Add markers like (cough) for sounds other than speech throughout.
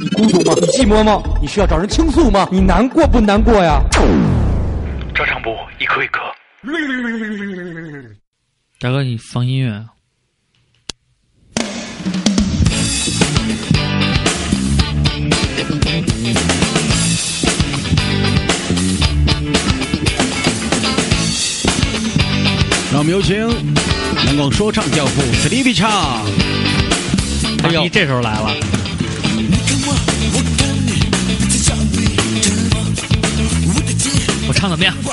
你孤独吗？你寂寞吗？你需要找人倾诉吗？你难过不难过呀？照常不一颗一颗。大哥，你放音乐啊。让我们有请南广说唱教父 Sleepy 唱。哎呦，这时候来了。我唱怎么样？(laughs)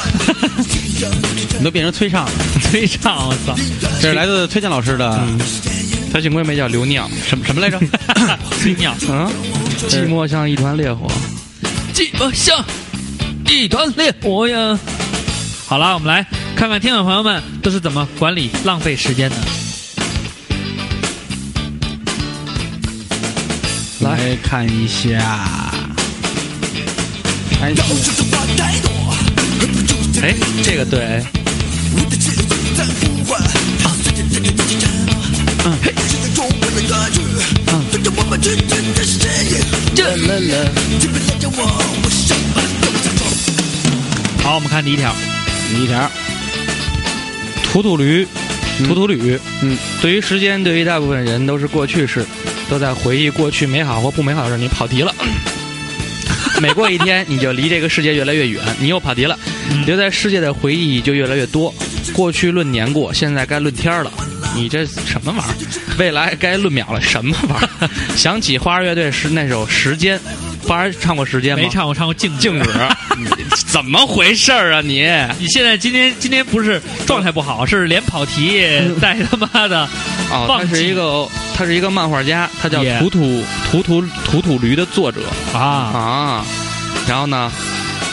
你都变成催唱了，催唱，我操！这是来自崔健老师的，他幸亏没叫刘酿，什么什么来着？崔酿嗯！寂寞像一团烈火，寂寞像一团烈火呀！好了，我们来看看听众朋友们都是怎么管理浪费时间的。来看一下，哎，这个对。好，我们看第一条。第一条，图图驴，图图驴。嗯，对于时间，对于大部分人都是过去式，都在回忆过去美好或不美好的事。你跑题了。(laughs) 每过一天，你就离这个世界越来越远。你又跑题了，留在世界的回忆就越来越多。过去论年过，现在该论天了。你这什么玩意儿？未来该论秒了，什么玩意儿？(laughs) 想起花儿乐队是那首《时间》，花儿唱过《时间》吗？没唱过，唱过《静静止》。(laughs) 怎么回事儿啊你？你现在今天今天不是状态不好，是连跑题带他妈的。哦，他是一个他是一个漫画家，他叫图图图图图图驴的作者啊啊。然后呢，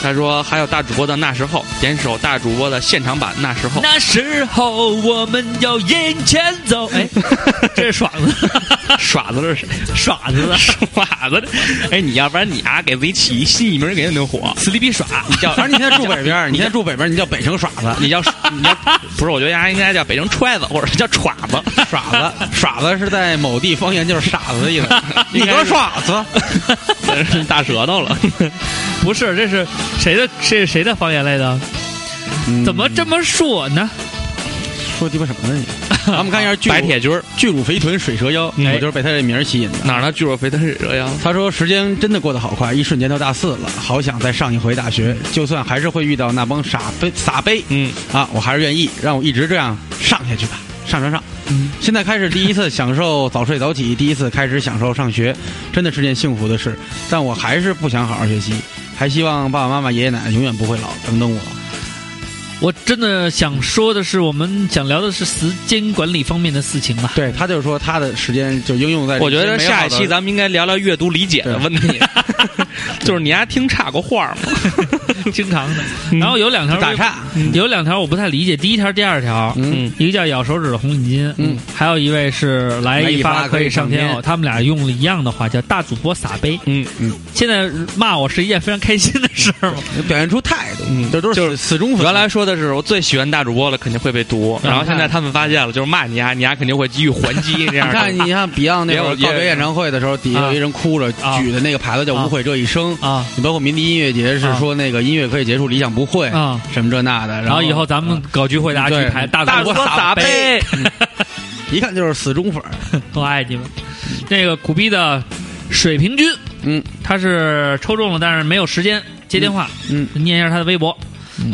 他说还有大主播的那时候，点首大主播的现场版那时候。那时候我们要眼前走。哎，(laughs) 这是爽子，(laughs) 耍子是谁？耍子的耍子的。哎，你要不然你啊，给自己起一新艺名，给你能火。死里比耍，你叫。反正你现在住北边，(laughs) 你现在住北边，你叫北城耍子，你叫你叫 (laughs) 不是？我觉得丫应该叫北城揣子，或者是叫耍子。耍子，耍子是在某地方言就是傻子的意思。你个耍子，大舌头了。不是，这是谁的？是谁的方言来的？怎么这么说呢？说鸡巴什么呢你？(laughs) 咱们看一下白铁军巨乳肥臀水蛇腰，我就是被他这名儿吸引的。哪儿呢？巨乳肥臀水蛇腰。他说时间真的过得好快，一瞬间到大四了，好想再上一回大学。就算还是会遇到那帮傻杯傻杯，嗯啊，我还是愿意让我一直这样上下去吧，上上上。嗯，现在开始第一次享受早睡早起，第一次开始享受上学，真的是件幸福的事。但我还是不想好好学习，还希望爸爸妈妈、爷爷奶奶永远不会老，等等我。我真的想说的是，我们想聊的是时间管理方面的事情嘛？对他就是说，他的时间就应用在。我觉得下一期咱们应该聊聊阅读理解的问题。(laughs) (laughs) 就是你丫听岔过话吗？(laughs) 经常的。然后有两条打岔，有两条我不太理解。第一条、第二条，嗯，一个叫咬手指的红领巾，嗯，还有一位是来一发可以上天。他们俩用了一样的话，叫大主播撒杯。嗯嗯。现在骂我是一件非常开心的事儿吗？表现出态度，嗯，这都是死忠粉。原来说的是我最喜欢大主播了，肯定会被毒。然后现在他们发现了，就是骂你丫，你丫肯定会给予还击。这样。(laughs) 你看，你看 Beyond 那会儿告别演唱会的时候，底下有一人哭着举的那个牌子叫“无悔这一生”啊。你包括民笛音乐节是说那个音乐可以结束，理想不会啊，什么这那的。然后以后咱们搞聚会，大家去排大主播撒杯，(laughs) (laughs) 一看就是死忠粉，(laughs) 我爱你们。那个苦逼的水平君，嗯，他是抽中了，但是没有时间接电话。嗯，念一下他的微博。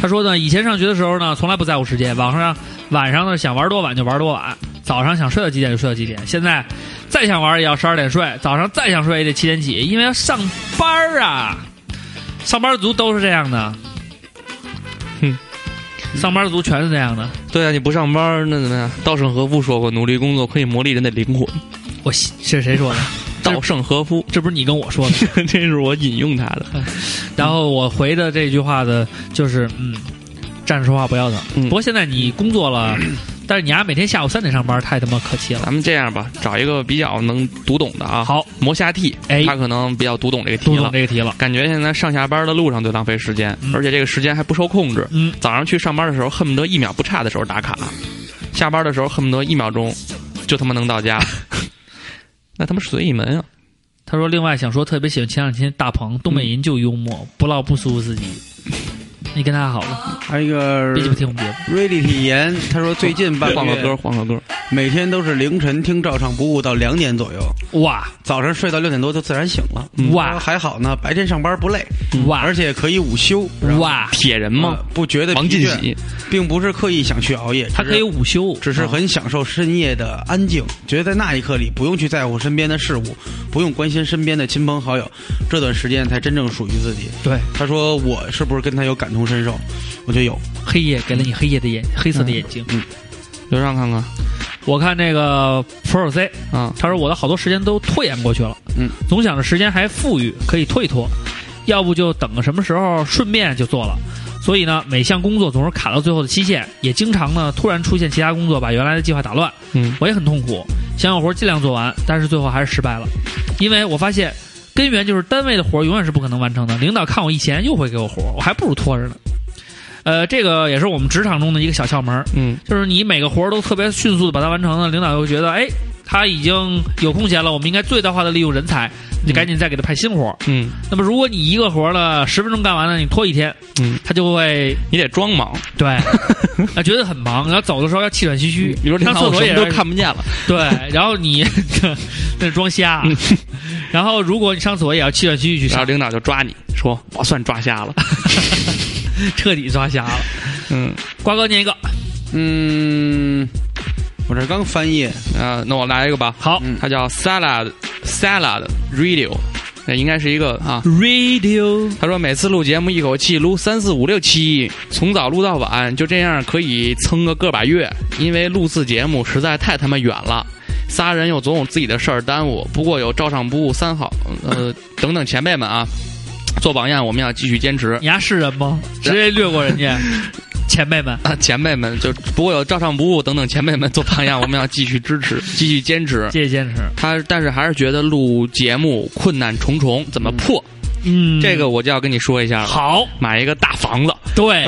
他说呢，以前上学的时候呢，从来不在乎时间，晚上晚上呢想玩多晚就玩多晚，早上想睡到几点就睡到几点。现在再想玩也要十二点睡，早上再想睡也得七点起，因为要上班啊。上班族都是这样的，哼，上班族全是这样的。对啊，你不上班那怎么样？稻盛和夫说过，努力工作可以磨砺人的灵魂。我是谁说的？稻盛和夫，这不是你跟我说的，(laughs) 这是我引用他的。(laughs) 然后我回的这句话的，就是嗯，站着说话不腰疼。不过现在你工作了。但是你丫每天下午三点上班，太他妈可气了。咱们这样吧，找一个比较能读懂的啊。好，磨下 T，哎，他可能比较读懂这个题了。读懂这个题了，感觉现在上下班的路上最浪费时间，而且这个时间还不受控制。嗯，早上去上班的时候恨不得一秒不差的时候打卡，下班的时候恨不得一秒钟就他妈能到家。(laughs) 那他妈是随意门啊！他说：“另外想说，特别喜欢前两天大鹏，东北人就幽默，不唠不舒服自己。你跟他好了，还有一个别鸡巴听我们节目。瑞丽体言，他说最近半个换个歌，换个歌。每天都是凌晨听照唱不误到两点左右，哇早上睡到六点多就自然醒了。哇还好呢，白天上班不累，哇而且可以午休。然后哇，铁人吗呃？不觉得王疲倦进喜，并不是刻意想去熬夜，他可以午休，只是很享受深夜的安静，觉得在那一刻里不用去在乎身边的事物，不用关心身边的亲朋好友，这段时间才真正属于自己。对他说：“我是不是跟他有感同身受？”我觉得有。黑夜给了你黑夜的眼，黑色的眼睛。嗯刘畅看看我看那个 Pro C，啊，他说我的好多时间都拖延过去了，嗯，总想着时间还富裕，可以拖一拖，要不就等个什么时候顺便就做了。所以呢，每项工作总是卡到最后的期限，也经常呢突然出现其他工作把原来的计划打乱，嗯，我也很痛苦，想有活尽量做完，但是最后还是失败了，因为我发现根源就是单位的活永远是不可能完成的，领导看我一闲又会给我活，我还不如拖着呢。呃，这个也是我们职场中的一个小窍门，嗯，就是你每个活儿都特别迅速的把它完成了，领导又觉得，哎，他已经有空闲了，我们应该最大化的利用人才，你赶紧再给他派新活儿。嗯。那么如果你一个活儿呢十分钟干完了，你拖一天，嗯，他就会你得装忙，对，(laughs) 啊，觉得很忙，然后走的时候要气喘吁吁，比如上厕所也都看不见了，对，然后你 (laughs) 那是装瞎，然后如果你上厕所也要气喘吁吁去，然后领导就抓你说我算抓瞎了，(laughs) 彻底抓瞎了。嗯。瓜哥念一个，嗯，我这刚翻译，啊，那我来一个吧，好它叫 Salad Salad Radio，那应该是一个啊。，Radio 他说每次录节目一口气录三四五六期，从早录到晚，就这样可以撑个个把月。因为录次节目实在太他妈远了，仨人又总有自己的事儿耽误。不过有照常不误三好，呃等等前辈们啊，做榜样，我们要继续坚持。你丫是人吗？直接略过人家，(laughs) 前辈们。啊，前辈们就不过有照常不误等等前辈们做榜样，我们要继续支持，(laughs) 继续坚持。继续坚持。他但是还是觉得录节目困难重重，怎么破？嗯，这个我就要跟你说一下了。好，买一个大房子，对。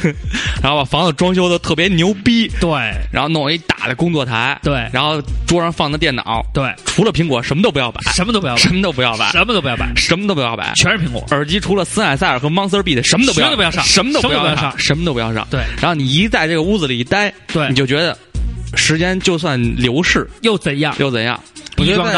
(laughs) 然后把房子装修的特别牛逼，对。然后弄一大的工作台，对。然后桌上放的电脑，对，除了苹果什么都不要摆，什么都不要摆，什么都不要摆，什么都不要摆，什么都不要摆，全是苹果。耳机除了森海塞尔和 Monster B 的什么都不要，什么都不要上。什么都不要上，上。什么都不要上。对。然后你一在这个屋子里一待，对。你就觉得时间就算流逝。又怎样？又怎样？我觉得。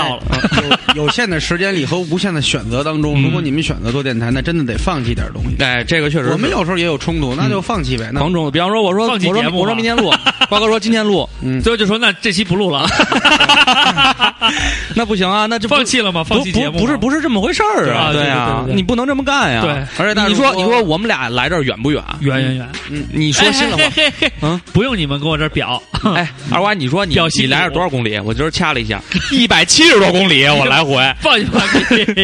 有有限的时间里和无限的选择当中，嗯如果你们选择做电台，那真的得放弃点东西。哎，这个确实是我们有时候也有冲突，那就放弃呗。那狂中，比方说我说放弃我说节目我说明天录，瓜哥说今天录，嗯，最后就说那这期不录了，(laughs) 那不行啊，那就放弃了吗？放弃节目不不是不是这么回事儿啊，对啊对啊对对对，你不能这么干呀。对而且大你说你说我们俩来这儿远不远？远远远。嗯你说心里话，嗯，不用你们跟我这表，哎，二娃，你说你你来这多少公里？我今儿掐了一下，一百七十多公里，我来回。放心吧，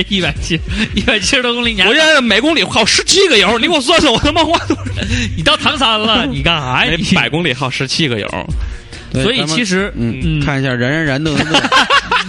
一百七一百七十多公里，我现在每公里耗十七个油，你给我算算，我他妈花多少？你到唐山了，你干啥呀？每你百公里耗十七个友。所以其实嗯，嗯看一下然然然的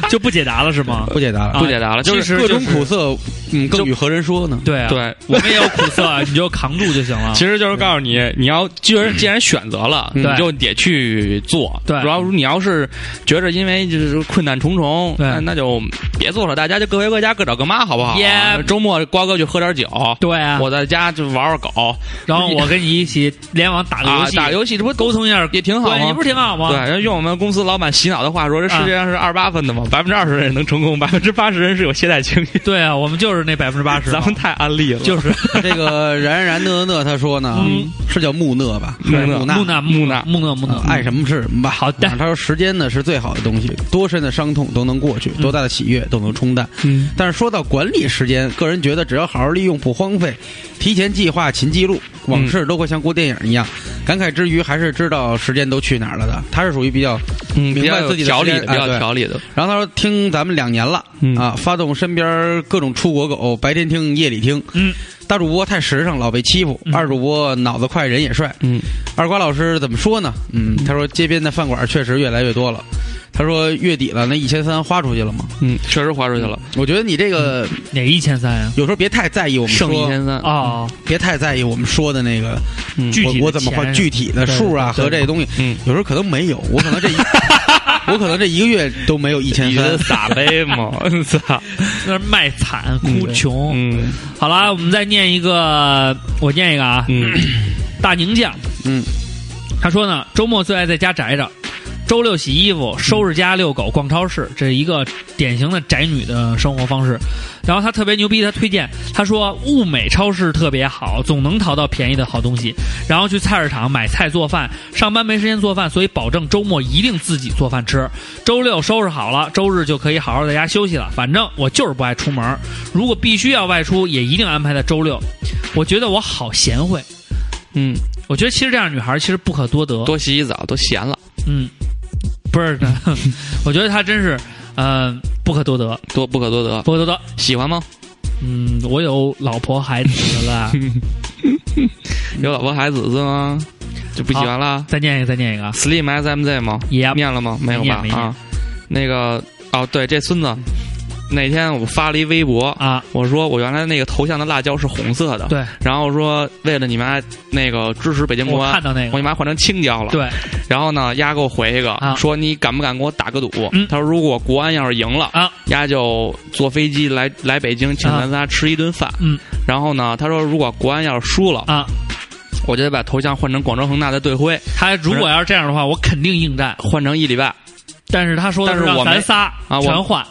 就不解答了是吗？不解答了，啊不解答了，就是其实各种就是苦涩，嗯，更与何人说呢？对啊，对我们也有苦涩，你就扛住就行了。其实就是告诉你，你要既然既然选择了，你就得去做。对主要你要是觉着因为就是困难重重，对那那就别做了，大家就各回各家，各找各妈，好不好 Yeah 周末瓜哥去喝点酒，对啊，我在家就玩玩狗，然后我跟你一起联网打个游啊，戏，打游戏，这不沟通一下也挺好吗关系不是挺好吗？对，用我们公司老板洗脑的话说，这世界上是二十八分的嘛，百分之二十人能成功，百分之八十人是有懈怠情绪。对啊，我们就是那百分之八十，(laughs) 咱们太安利了，就是。(laughs) 这个然然讷讷他说呢，嗯。是叫木讷吧？木讷。木讷。木讷木讷木讷，爱什么是什么吧。好的啊他说时间呢是最好的东西，多深的伤痛都能过去，多大的喜悦都能冲淡。嗯。但是说到管理时间，个人觉得只要好好利用不荒废，提前计划勤记录，往事都会像过电影一样。感慨之余，还是知道时间都去哪儿了的。他是属于比较明白自己的理，比较条理的。然后他说听咱们两年了、嗯。啊，发动身边各种出国狗，白天听夜里听。嗯，大主播太实诚，老被欺负；嗯二主播脑子快，人也帅。嗯，二瓜老师怎么说呢？嗯，他说街边的饭馆确实越来越多了。他说月底了，那一千三花出去了吗？嗯，确实花出去了，我觉得你这个哪一千三呀？有时候别太在意我们剩一说，千三。啊，别太在意我们说的那个嗯具体我我怎么花具体的数啊和这些东西，嗯有时候可能没有，我可能这一 (laughs) 我可能这一个月都没有一千三。撒杯嘛，(laughs) 操，那是卖惨哭穷。嗯，好了，我们再念一个，我念一个啊。嗯，大宁酱，嗯，他说呢，周末最爱在家宅着。周六洗衣服、收拾家、遛狗、逛超市，这是一个典型的宅女的生活方式。然后他特别牛逼，他推荐他说物美超市特别好，总能淘到便宜的好东西。然后去菜市场买菜做饭，上班没时间做饭，所以保证周末一定自己做饭吃。周六收拾好了，周日就可以好好在家休息了。反正我就是不爱出门，如果必须要外出，也一定安排在周六。我觉得我好贤惠，嗯，我觉得其实这样女孩其实不可多得，多洗洗澡，都闲了，嗯。不是的，(laughs) 我觉得她真是，呃，不可多得，多不可多得，不可多得。喜欢吗？嗯，我有老婆孩子了，(laughs) 有老婆孩子是吗？就不喜欢了。再念一个，再念一个。Slim SMZ 吗？也念了吗？没有吧？啊，那个哦，对，这孙子。那天我发了一微博啊，我说我原来那个头像的辣椒是红色的，对，然后说为了你妈那个支持北京国安，我看到那个，我你妈换成青椒了，对，然后呢，丫给我回一个说你敢不敢给我打个赌？他说如果国安要是赢了啊，丫就坐飞机来来北京请咱仨吃一顿饭，嗯，然后呢，他说如果国安要是输了啊，我就得把头像换成广州恒大的队徽。他如果要是这样的话，我肯定应战，换成一礼拜。但是他说的是让咱仨啊全换。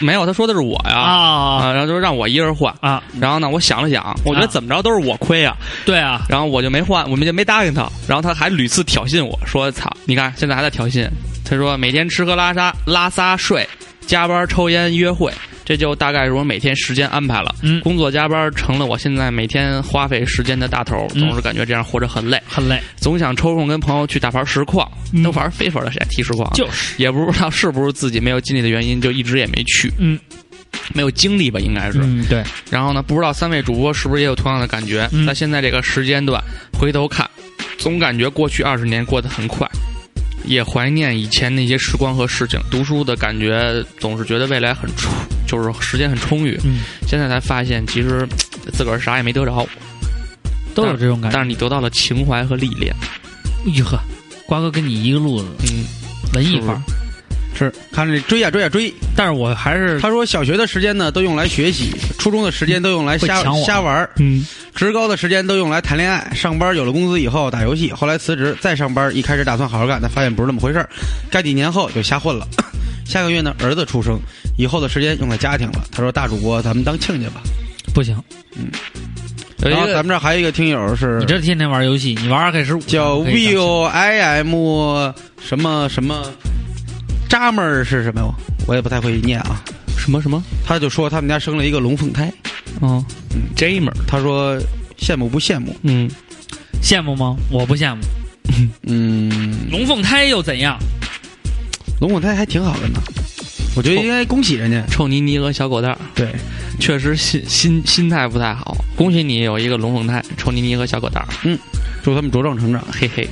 没有，他说的是我呀。啊，然后就让我一人换。啊，然后呢，我想了想，我觉得怎么着都是我亏啊，对啊，然后我就没换，我们就没答应他，然后他还屡次挑衅我说：“操，你看现在还在挑衅。”他说：“每天吃喝拉撒拉撒睡，加班抽烟约会。”这就大概是我每天时间安排了，嗯，工作加班成了我现在每天花费时间的大头，总是感觉这样活着很累，很累，总想抽空跟朋友去打盘实况，都玩非法的谁踢实况？就是。也不知道是不是自己没有精力的原因，就一直也没去，嗯，没有精力吧，应该是，嗯，对。然后呢，不知道三位主播是不是也有同样的感觉？在现在这个时间段回头看，总感觉过去二十年过得很快。也怀念以前那些时光和事情，读书的感觉总是觉得未来很充，就是时间很充裕。嗯，现在才发现，其实 (tsk) 自个儿啥也没得着，都有这种感觉。但是你得到了情怀和历练。哟呵，瓜哥跟你一个路子，嗯，文艺范儿。是看着追呀追呀追，但是我还是他说小学的时间呢都用来学习，初中的时间都用来瞎瞎玩嗯，职高的时间都用来谈恋爱，上班有了工资以后打游戏，后来辞职再上班，一开始打算好好干，但发现不是那么回事儿，干几年后就瞎混了。下个月呢儿子出生，以后的时间用在家庭了。他说大主播咱们当亲家吧，不行，嗯。然后咱们这还有一个听友是，你这天天玩游戏，你玩二 K 十五叫 V O I M 什么什么。扎门儿是什么？我也不太会念啊。什么什么？他就说他们家生了一个龙凤胎。哦，嗯，Jamer，他说羡慕不羡慕？嗯，羡慕吗？我不羡慕。嗯，龙凤胎又怎样？龙凤胎还挺好的呢。我觉得应该恭喜人家。臭妮妮和小狗蛋儿，对，确实心心心态不太好。恭喜你有一个龙凤胎，臭妮妮和小狗蛋儿。嗯，祝他们茁壮成长。嘿嘿。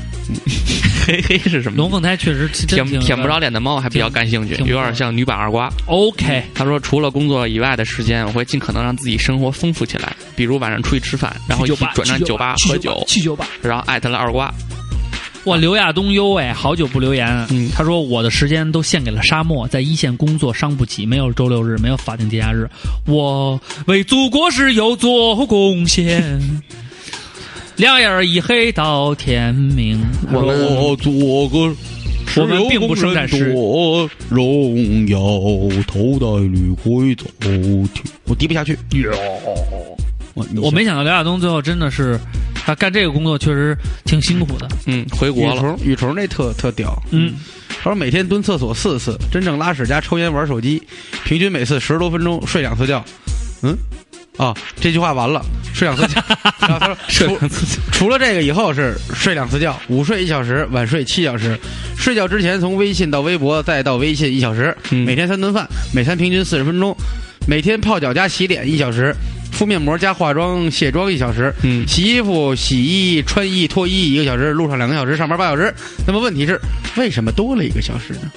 嘿嘿是什么？龙凤胎确实舔舔不着脸的猫还比较感兴趣，有点像女版二瓜。OK，他说除了工作以外的时间，我会尽可能让自己生活丰富起来，比如晚上出去吃饭，然后一起转战酒吧喝酒，去酒吧，然后艾特了二瓜。哇，刘亚东优哎，好久不留言。嗯，他说我的时间都献给了沙漠，在一线工作伤不起，没有周六日，没有法定节假日，我为祖国石油做贡献。(laughs) 两眼一黑到天明。我们并不生产诗。荣耀头戴绿盔走天，我低不下去。哟，我我没想到刘亚东最后真的是，他干这个工作确实挺辛苦的。嗯，回国了。雨虫那特特屌。嗯，他说每天蹲厕所四次，真正拉屎加抽烟玩手机，平均每次十多分钟，睡两次觉。嗯。啊，这句话完了，睡两次觉。然后他说，(laughs) 睡两次觉。除了这个以后是睡两次觉，午睡一小时，晚睡七小时。睡觉之前从微信到微博再到微信一小时。每天三顿饭，每餐平均四十分钟。每天泡脚加洗脸一小时，敷面膜加化妆卸妆一小时。嗯，洗衣服、洗衣、穿衣、脱衣一个小时，路上两个小时，上班八小时。那么问题是，为什么多了一个小时呢？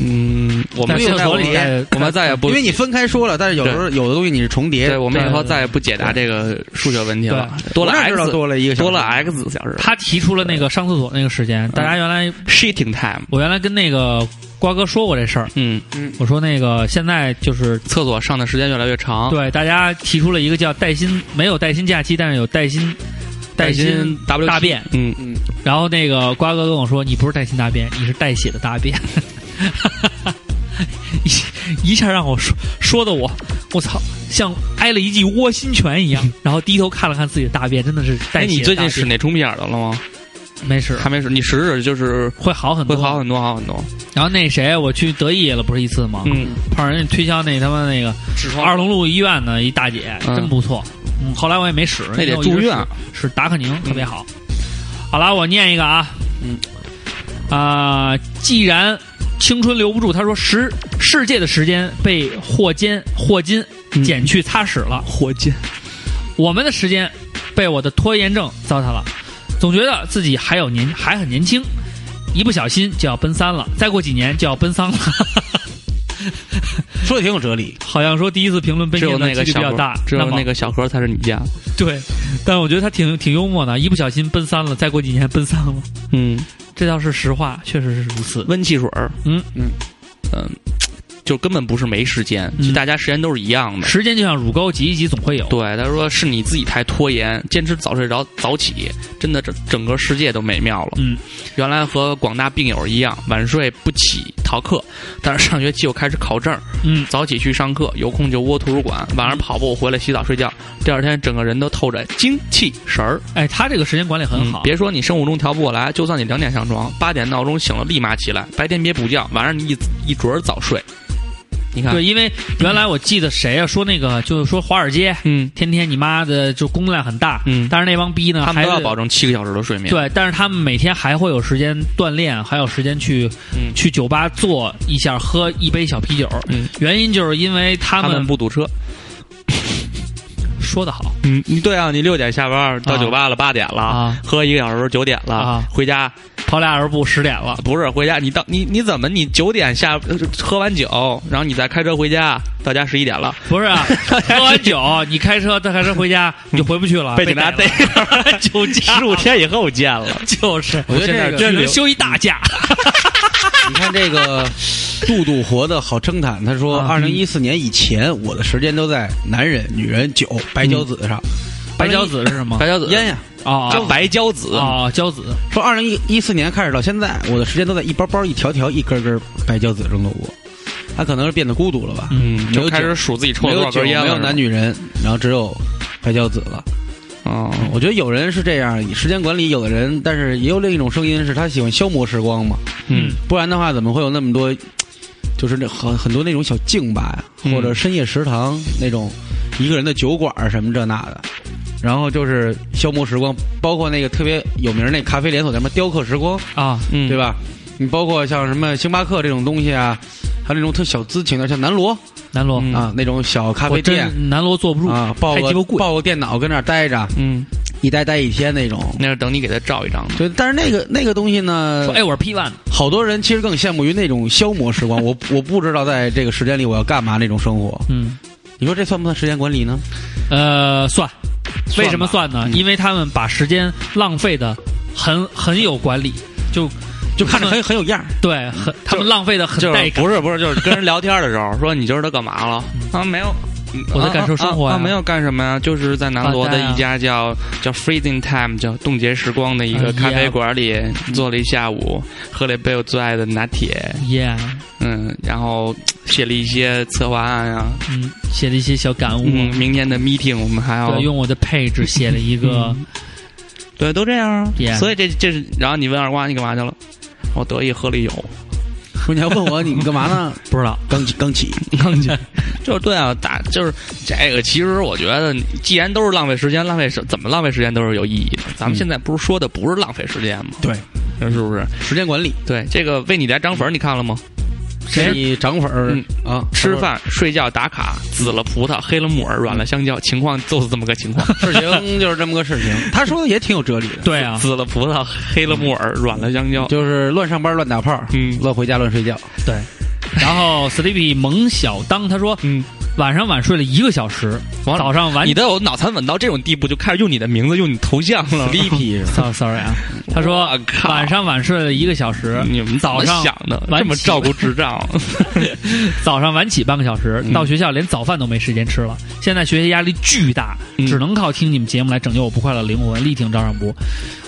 嗯，我们在厕所里现在我们再也不，因为你分开说了，但是有时候有的东西你是重叠。对，我们以后再也不解答这个数学问题了。(laughs) 多了 x，多了一个多了 x 小时。他提出了那个上厕所那个时间，大家原来 shitting time，我原来跟那个瓜哥说过这事儿。嗯嗯，我说那个现在就是厕所上的时间越来越长。对，大家提出了一个叫带薪，没有带薪假期，但是有带薪。带薪大便，嗯嗯，然后那个瓜哥跟我说：“你不是带薪大便，你是带血的大便。” (laughs) 一一下让我说说的我，我操，像挨了一记窝心拳一样。(laughs) 然后低头看了看自己的大便，真的是带血。你最近使那冲屁眼的了吗？没使，还没使。你使使就是会好很多，会好很多，好很多。然后那谁，我去德意了不是一次吗？嗯，碰上人家推销那他妈那个二龙路医院的一大姐，真不错。嗯，后来我也没使，那得住院，使达克宁特别好。好了，我念一个啊，嗯，啊，既然青春留不住，他说时世界的时间被霍金霍金减去擦屎了，霍金，我们的时间被我的拖延症糟蹋了，总觉得自己还有年还很年轻，一不小心就要奔三了，再过几年就要奔丧了。(laughs) 说的挺有哲理，好像说第一次评论奔三的几率比较大，只有那个小何才是你家。对，但我觉得他挺挺幽默的，一不小心奔三了，再过几年奔三了。嗯，这倒是实话，确实是如此。温汽水儿，嗯嗯嗯。就根本不是没时间，其实大家时间都是一样的。时间就像乳沟，挤一挤总会有。对，他说是你自己太拖延，坚持早睡早早起，真的整整个世界都美妙了。嗯，原来和广大病友一样，晚睡不起逃课，但是上学期又开始考证。嗯，早起去上课，有空就窝图书馆，晚上跑步回来洗澡睡觉，第二天整个人都透着精气神儿。哎，他这个时间管理很好。别说你生物钟调不过来，就算你两点上床，八点闹钟醒了立马起来，白天别补觉，晚上你一一准儿早睡。你看，对，因为原来我记得谁啊说那个，就是说华尔街，嗯，天天你妈的就工作量很大，嗯，但是那帮逼呢，他们都要保证七个小时的睡眠，对，但是他们每天还会有时间锻炼，还有时间去，嗯，去酒吧坐一下，喝一杯小啤酒，嗯，原因就是因为他们不堵车。说的好，嗯，你对啊，你六点下班到酒吧了，八点了，喝一个小时九点了，回家跑俩小时步十点了，不是回家，你到你你怎么你九点下喝完酒，然后你再开车回家，到家十一点了，不是啊，(laughs) 喝完酒你开车再开车回家你就回不去了，被警察逮了，(laughs) 酒驾。十五天以后见了，就是。我觉得这能休一大假。(laughs) 你看这个杜杜活的好称坦，他说二零一四年以前我的时间都在男人、女人、酒、白娇子上。白胶子是什么？白胶子烟呀啊，白胶子啊，胶子。说二零一一四年开始到现在，我的时间都在一包包、一条条、一根根白胶子中度过。他可能是变得孤独了吧？嗯，就开始数自己抽了多少根烟了。没有男女人，然后只有白胶子了。哦，我觉得有人是这样，时间管理有的人，但是也有另一种声音，是他喜欢消磨时光嘛。嗯，不然的话，怎么会有那么多，就是那很很多那种小静吧，或者深夜食堂那种一个人的酒馆什么这那的，然后就是消磨时光，包括那个特别有名那咖啡连锁什么雕刻时光啊，嗯对吧？你包括像什么星巴克这种东西啊，还有那种特小资情的，像南锣，南锣啊那种小咖啡店，南锣坐不住啊，抱个抱个电脑跟那儿待着，嗯，一待待一天那种，那是等你给他照一张。对，但是那个那个东西呢，说哎我是 P one，好多人其实更羡慕于那种消磨时光。我 (laughs) 我不知道在这个时间里我要干嘛那种生活。嗯，你说这算不算时间管理呢？呃，算。为什么算呢？因为他们把时间浪费的很很有管理，就。就看着很很有样儿对，很他们浪费的很带感。不是不是，就是跟人聊天的时候说你今儿都干嘛了？啊，没有，我在感受生活啊，没有干什么呀，就是在南锣的一家叫叫 Freezing Time，叫冻结时光的一个咖啡馆里坐了一下午，喝了一杯我最爱的拿铁。Yeah，嗯，然后写了一些策划案啊，嗯，写了一些小感悟。明天的 meeting 我们还要用我的配置写了一个，对，都这样所以这这是，然后你问二瓜你干嘛去了？我得意喝了酒，说你还问我你干嘛呢？(laughs) 不知道，刚起刚起刚起，(laughs) (laughs) 就是对啊，打就是这个。其实我觉得，既然都是浪费时间，浪费时怎么浪费时间都是有意义的。咱们现在不是说的不是浪费时间吗？对，是不是时间管理？对，这个为你来涨粉，你看了吗？谁涨粉儿啊？吃饭、睡觉、打卡，紫了葡萄，黑了木耳，软了香蕉，情况就是这么个情况。(laughs) 事情就是这么个事情。(laughs) 他说的也挺有哲理的。对啊，紫了葡萄，黑了木耳，软了香蕉，就是乱上班、乱打炮，嗯，乱回家、乱睡觉。对，然后 Sleepy 萌小当他说，嗯，晚上晚睡了一个小时，早上晚你都有脑残稳到这种地步，就开始用你的名字、用你头像了。Sleepy 是吧？(laughs) sorry sorry 啊，他说晚上晚睡了一个小时，你们早上想的这么照顾智障？(laughs) 早上晚起半个小时，嗯到学校连早饭都没时间吃了。现在学习压力巨大，嗯只能靠听你们节目来拯救我不快乐的灵魂，力挺招商部。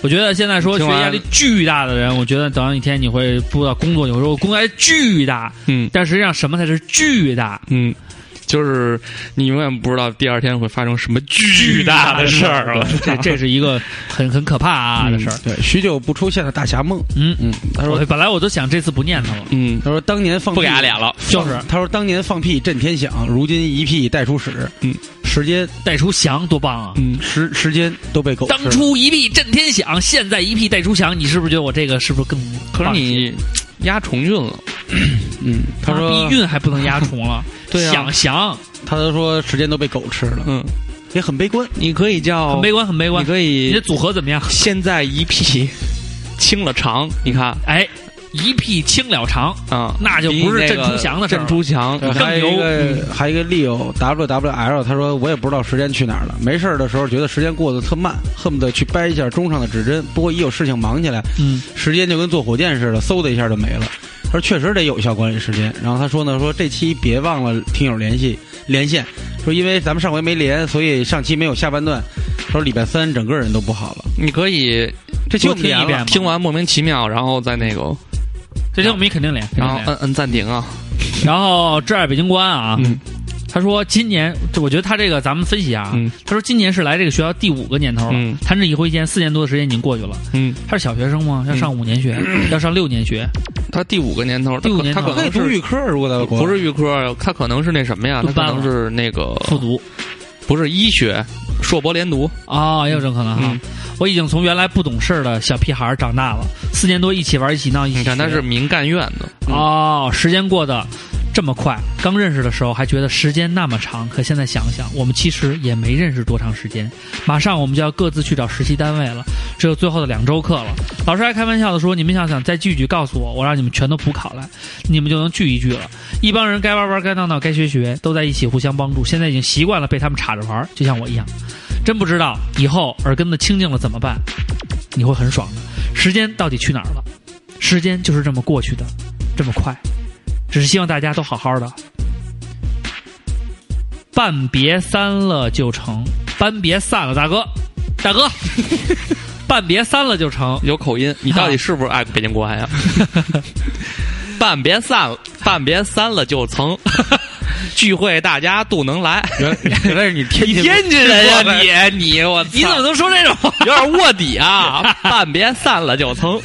我觉得现在说学习压力巨大的人，我觉得等到一天你会不知道工作，有时候工作压力巨大，嗯但实际上什么才是巨大？嗯，就是你永远不知道第二天会发生什么巨大的事儿了。(laughs) 这这是一个很很可怕啊的事儿。对，许久不出现的大侠梦。嗯嗯，他说本来我都想这次不念他了，嗯，他说当年放屁不给他脸了。就是他说当年放屁震天响，如今一屁带出屎。嗯，时间带出翔多棒啊！嗯，时时间都被狗当初一屁震天响，现在一屁带出翔，你是不是觉得我这个是不是更可是？你压重运了，嗯，他说逼运还不能压重了，(laughs) 对啊。想翔他都说时间都被狗吃了，嗯，也很悲观。你可以叫很悲观，很悲观。你可以你的组合怎么样？现在一屁清了肠，你看。哎，一屁清了长，啊，那就不是郑出翔的事儿郑出翔，还有一个还有一个 Leo W W L，他说我也不知道时间去哪儿了。没事儿的时候觉得时间过得特慢，恨不得去掰一下钟上的指针。不过一有事情忙起来，嗯，时间就跟坐火箭似的，嗖的一下就没了。他说确实得有效管理时间。然后他说呢，说这期别忘了听友联系连线，说因为咱们上回没连，所以上期没有下半段。他说礼拜三整个人都不好了。你可以这期我们连了多听一遍听完莫名其妙，然后再那个，这天我们也肯定连，然后摁摁暂停啊，然后挚爱北京官啊，嗯。他说今年，我觉得他这个咱们分析啊，嗯。他说今年是来这个学校第五个年头了，嗯。弹指一挥间，四年多的时间已经过去了。嗯，他是小学生吗？要上五年学，(clears throat) 要上六年学，他第五个年头，第五年头。可以他可能是读预科，如果在不是预科，他可能是那什么呀？他可能是那个复读。不是医学，硕博连读。啊、也有这种可能哈。嗯我已经从原来不懂事儿的小屁孩儿长大了，四年多一起玩一起闹一起学。你看他是民干院的，哦，时间过得这么快。刚认识的时候还觉得时间那么长，可现在想想，我们其实也没认识多长时间。马上我们就要各自去找实习单位了，只有最后的两周课了。老师还开玩笑的说：“你们想想再聚一聚，告诉我，我让你们全都补考来，你们就能聚一聚了。”一帮人该玩玩，该闹闹，该学学，都在一起互相帮助。现在已经习惯了被他们插着玩儿，就像我一样。真不知道以后耳根子清净了怎么办？你会很爽的。时间到底去哪儿了？时间就是这么过去的，这么快。只是希望大家都好好的。半别三了就成，半别散了，大哥，大哥，(laughs) 半别三了就成。有口音，你到底是不是爱北京国安呀？(laughs) 半别散了，半别散了就成，(laughs) 聚会大家都能来。原原来是你天津天津人呀，你你我你怎么能说这种？有点卧底啊？半别散了就成，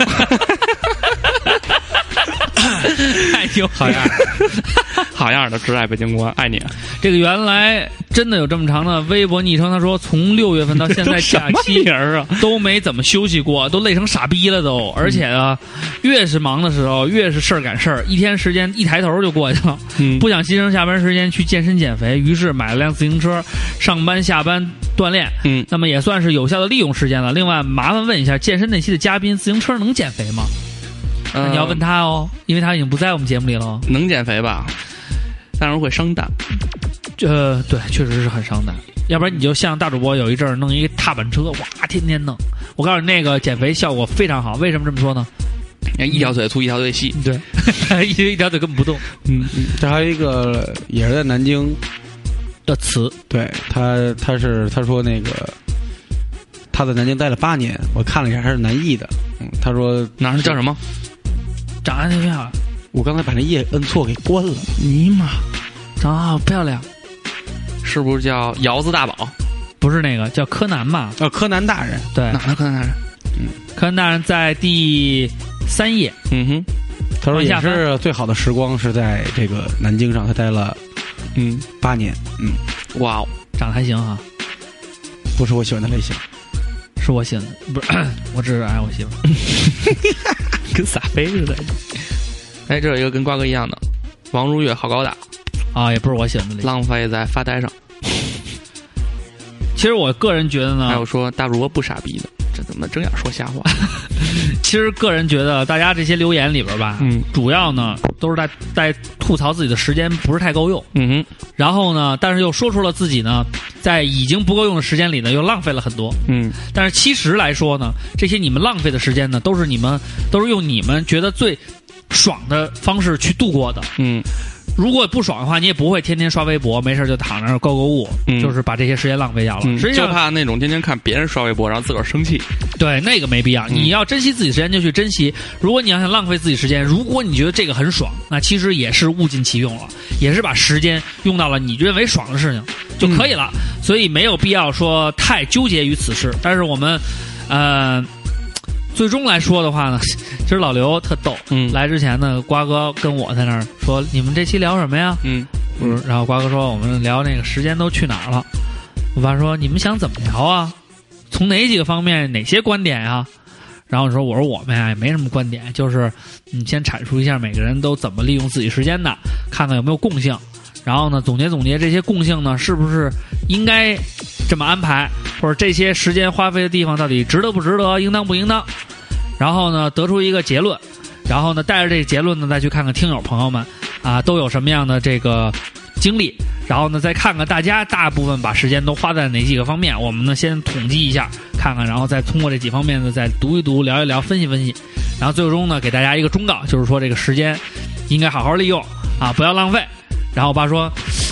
(laughs) 哎呦，好样的！(laughs) 好样的，挚爱北京国安，爱你。这个原来真的有这么长的微博昵称，他说从六月份到现在假期 (laughs) 啊？都没怎么休息过，都累成傻逼了都。而且呢，越是忙的时候，越是事儿赶事儿，一天时间一抬头就过去了。嗯不想牺牲下班时间去健身减肥，于是买了辆自行车，上班下班锻炼。嗯，那么也算是有效的利用时间了。另外，麻烦问一下健身那期的嘉宾，自行车能减肥吗？那你要问他哦，因为他已经不在我们节目里了哦。能减肥吧？但是会伤蛋。呃，对，确实是很伤胆。要不然你就像大主播有一阵儿弄一个踏板车，哇，天天弄。我告诉你，那个减肥效果非常好。为什么这么说呢？一条腿粗，一条腿细。对，因 (laughs) 为一条腿根本不动嗯，嗯这还有一个也是在南京，的词。对他他是他说那个他在南京待了八年，我看了一下他是南艺的，嗯，他说哪儿叫什么？长得特别好，我刚才把那页摁错给关了，尼玛，长得好漂亮。是不是叫窑子大宝？不是那个叫柯南嘛？啊，柯南大人，对，哪个柯南大人？嗯？柯南大人在第三页。嗯哼，他说也是最好的时光是在这个南京上，他待了嗯，八年，嗯，哇哦，长得还行哈，不是我喜欢的类型，是我喜欢的，不是 (coughs) 我只是爱我媳妇儿。(laughs) 跟撒飞似的。哎，这有一个跟瓜哥一样的，王如月好高大，啊，也不是我喜欢的类型。浪费在发呆上。其实我个人觉得呢，还有说大主播不傻逼的，真怎么睁眼说瞎话？(laughs) 其实个人觉得，大家这些留言里边吧，嗯，主要呢都是在在吐槽自己的时间不是太够用，嗯哼，然后呢，但是又说出了自己呢在已经不够用的时间里呢又浪费了很多，嗯，但是其实来说呢，这些你们浪费的时间呢，都是你们都是用你们觉得最爽的方式去度过的，嗯。如果不爽的话，你也不会天天刷微博，没事就躺那儿购购物，嗯就是把这些时间浪费掉了。嗯实际上，就怕那种天天看别人刷微博，然后自个儿生气。对那个没必要。你要珍惜自己时间就去珍惜。如果你要想浪费自己时间，如果你觉得这个很爽，那其实也是物尽其用了，也是把时间用到了你认为爽的事情就可以了。所以没有必要说太纠结于此事。但是我们，呃。最终来说的话呢，(laughs) 其实老刘特逗。嗯来之前呢，瓜哥跟我在那儿说：“你们这期聊什么呀？”嗯不是，然后瓜哥说我们聊那个时间都去哪儿了。我爸说你们想怎么聊啊？从哪几个方面、哪些观点呀？然后说我说我们呀也没什么观点，就是你先阐述一下每个人都怎么利用自己时间的，看看有没有共性。然后呢，总结总结这些共性呢，是不是应该这么安排，或者这些时间花费的地方到底值得不值得，应当不应当？然后呢，得出一个结论，然后呢，带着这个结论呢，再去看看听友朋友们啊都有什么样的这个经历，然后呢，再看看大家大部分把时间都花在哪几个方面，我们呢先统计一下，看看，然后再通过这几方面呢再读一读、聊一聊、分析分析，然后最终呢给大家一个忠告，就是说这个时间应该好好利用啊，不要浪费。然后我爸说：“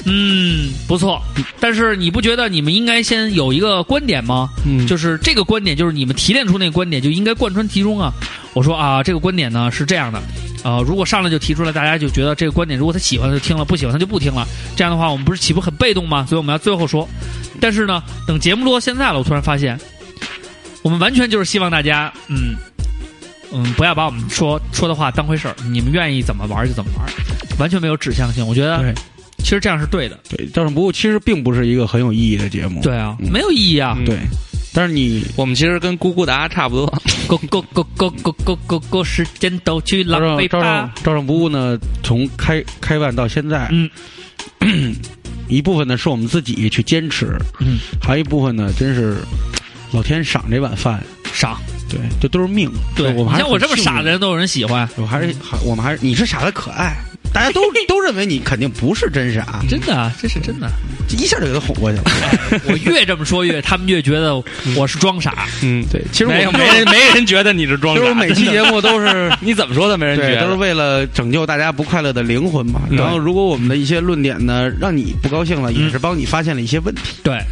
嗯，不错，但是你不觉得你们应该先有一个观点吗？嗯就是这个观点，就是你们提炼出那个观点，就应该贯穿其中啊。”我说：“啊，这个观点呢是这样的，呃，如果上来就提出来，大家就觉得这个观点，如果他喜欢就听了，不喜欢他就不听了。这样的话，我们不是岂不很被动吗？所以我们要最后说。但是呢，等节目录到现在了，我突然发现，我们完全就是希望大家，嗯嗯，不要把我们说说的话当回事儿，你们愿意怎么玩就怎么玩，完全没有指向性。我觉得对，其实这样是对的。对，照常不误其实并不是一个很有意义的节目。对啊，嗯没有意义啊。对，但是你我们其实跟咕咕达差不多。go go go go go go go go，时间都去浪费常照常吧。照常不误呢，从开开办到现在，嗯 (clears throat) 一部分呢是我们自己去坚持，嗯，还有一部分呢，真是老天赏这碗饭，傻，对，这都是命。对，我们还像我这么傻的人都有人喜欢，我还是还我们还是你是傻的可爱，大家都 (laughs) 都认为你肯定不是真傻，真的啊，这是真的。这一下就给他哄过去了。我越这么说越，他们越觉得我是装傻。嗯，对，其实没有，我没人没人觉得你是装傻。其实我每期节目都是 (laughs) 你怎么说的没人觉，得，都是为了拯救大家不快乐的灵魂嘛。然后，如果我们的一些论点呢，让你不高兴了，也是帮你发现了一些问题。对，(laughs)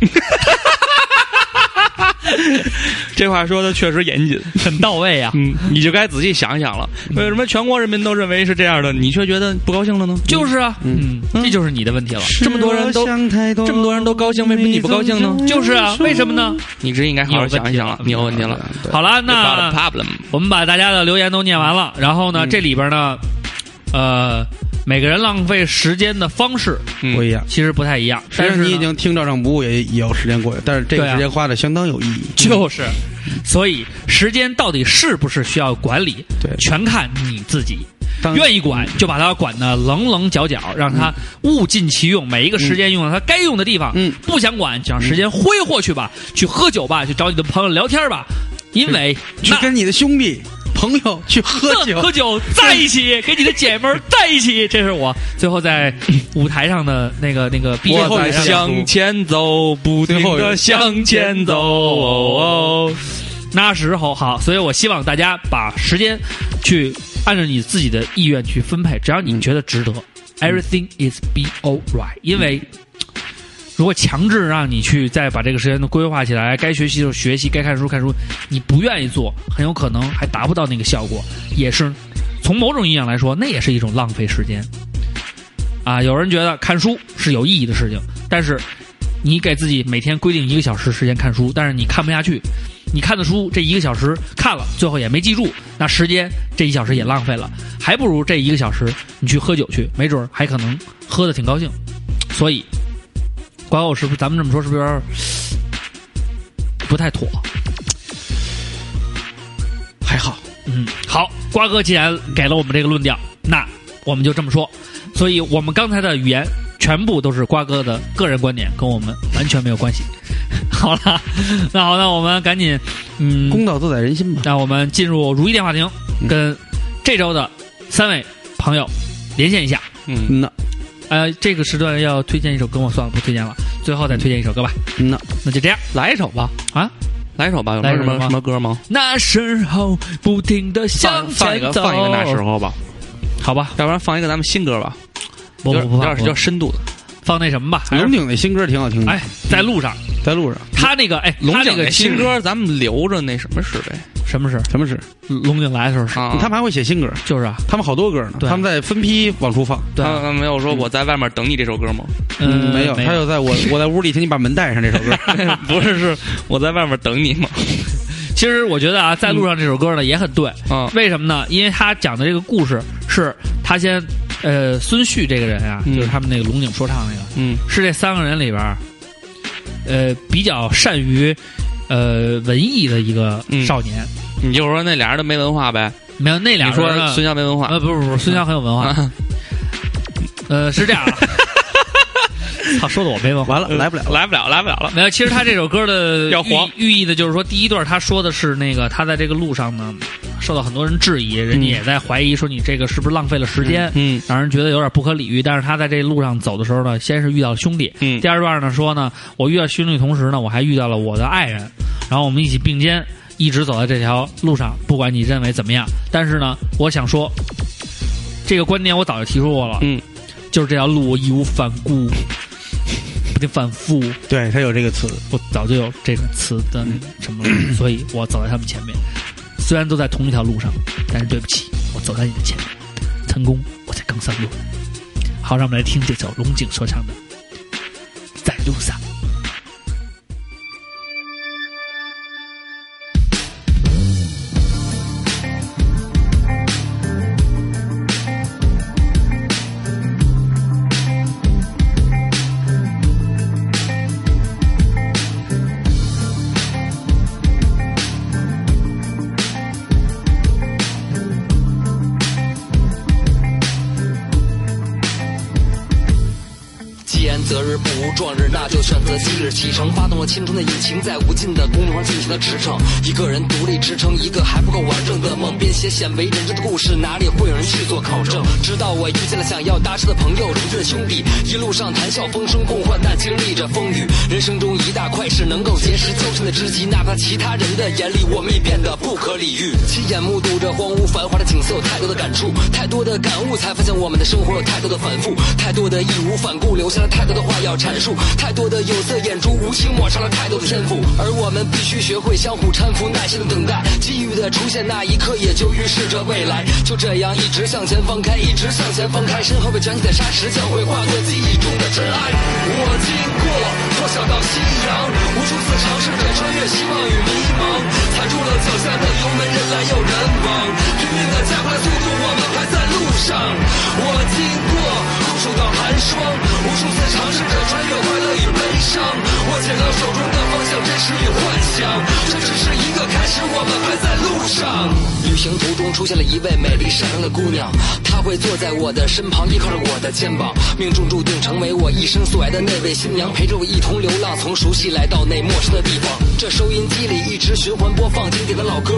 这话说的确实严谨。很到位啊。嗯，你就该仔细想想了，为什么全国人民都认为是这样的，你却觉得不高兴了呢？就是啊，嗯，这就是你的问题了。这么多人都这么多人都高兴，为什么你不高兴呢？就是啊，为什么呢？你这应该好好想一想了，你有问题了。好了，那。我们把大家的留言都念完了，然后呢，这里边呢，呃，每个人浪费时间的方式嗯不一样。其实不太一样。虽然但是你已经听照常不误，也也有时间过去，但是这个时间花的相当有意义。就是，所以时间到底是不是需要管理，对全看你自己。愿意管就把它管的棱棱角角，让它物尽其用，每一个时间用到它该用的地方。嗯不想管，就让时间挥霍去吧，去喝酒吧，去找你的朋友聊天吧，因为那去跟你的兄弟、朋友去喝酒，喝酒在一起，跟你的姐妹儿在一起，(laughs) 这是我最后在舞台上的那个那个毕业我在舞台上向前走，不停的向前走。哦那时候好，所以我希望大家把时间去按照你自己的意愿去分配，只要你觉得值得、e v e r y t h i n g is be alright。因为如果强制让你去再把这个时间都规划起来，该学习就学习，该看书看书，你不愿意做，很有可能还达不到那个效果，也是从某种意义上来说，那也是一种浪费时间。啊，有人觉得看书是有意义的事情，但是你给自己每天规定一个小时时间看书，但是你看不下去，你看的书这一个小时看了，最后也没记住，那时间这一小时也浪费了，还不如这一个小时你去喝酒去，没准还可能喝的挺高兴。所以，(laughs) 瓜我是不是咱们这么说是不是有点不太妥？还好。嗯，好，瓜哥既然给了我们这个论调，那我们就这么说。所以我们刚才的语言全部都是瓜哥的个人观点，跟我们完全没有关系。(laughs) 好了，那好，那我们赶紧，嗯，公道自在人心吧。那我们进入如意电话亭，跟这周的三位朋友连线一下。嗯，那呃，这个时段要推荐一首歌我？算了，不推荐了，最后再推荐一首歌吧。嗯，那那就这样，来一首吧。啊，来一首吧。有什么什么歌吗？那时候不停的向前走，放一个那时候吧。好吧，要不然放一个咱们新歌吧。不不不，有点有点深度的。放那什么吧，龙井那新歌挺好听的。哎，在路上，在路上，他那个哎，龙井那新歌咱们留着那什么使呗？什么使？什么使？龙井来的时候使。他们还会写新歌，就是啊，他们好多歌呢。他们在分批往出放。对，没有说我在外面等你这首歌吗？嗯，没有，他就在我我在屋里听你把门带上这首歌。(laughs) 不是，是我在外面等你吗？其实我觉得啊，在路上这首歌呢也很对。嗯，为什么呢？因为他讲的这个故事是他先。呃，孙旭这个人啊，就是他们那个龙井说唱那个，嗯，是这三个人里边呃，比较善于呃文艺的一个少年。你就说那俩人都没文化呗？没有，那俩人说孙骁没文化？呃，不是不是，孙骁很有文化。呃，是这样。(laughs) (laughs) 他说的我没文化，完了，来不了，来不了，来不了了。没有，其实他这首歌的 (laughs) 要黄寓意的就是说，第一段他说的是那个他在这个路上呢。受到很多人质疑，人家也在怀疑说你这个是不是浪费了时间，嗯，让人觉得有点不可理喻。但是他在这路上走的时候呢，先是遇到了兄弟，嗯，第二段呢说呢，我遇到兄弟同时呢，我还遇到了我的爱人，然后我们一起并肩，一直走在这条路上。不管你认为怎么样，但是呢，我想说，这个观点我早就提出过了，嗯，就是这条路我义无反顾，不得反复。对他有这个词，我早就有这个词的什么，(clears throat) 所以我走在他们前面。虽然都在同一条路上，但是对不起，我走在你的前面，成功我才刚上路。好，让我们来听这首龙井说唱的《在路上》。就选择今日启程，发动了青春的引擎，在无尽的公路上尽情的驰骋。一个人独立支撑一个还不够完整的梦，编写鲜为人知的故事，哪里会有人去做考证？直到我遇见了想要搭车的朋友，如今的兄弟，一路上谈笑风生共患难，经历着风雨。人生中一大快事，能够结识交心的知己，哪怕其他人的眼里我们也变得不可理喻。亲眼目睹着荒芜繁华的景色，有太多的感触，太多的感悟，才发现我们的生活有太多的反复，太多的义无反顾，留下了太多的话要阐述，太多的有色眼珠。无情抹杀了太多的天赋，而我们必须学会相互搀扶，耐心的等待机遇的出现，那一刻也就预示着未来。就这样一直向前放开，一直向前放开，身后被卷起的沙石将会化作记忆中的尘埃。我经过破晓到夕阳，无数次尝试着穿越希望与迷茫，踩住了脚下的油门，人来又人往，拼命的加快速度，我们还在路上。我经过。受到寒霜，无数次尝试着穿越快乐与悲伤，握紧了手中的方向，真实与幻想，这只是一个开始，我们还在路上。旅行途中出现了一位美丽善良的姑娘，她会坐在我的身旁，依靠着我的肩膀，命中注定成为我一生所爱的那位新娘，陪着我一同流浪，从熟悉来到那陌生的地方。这收音机里一直循环播放经典的老歌，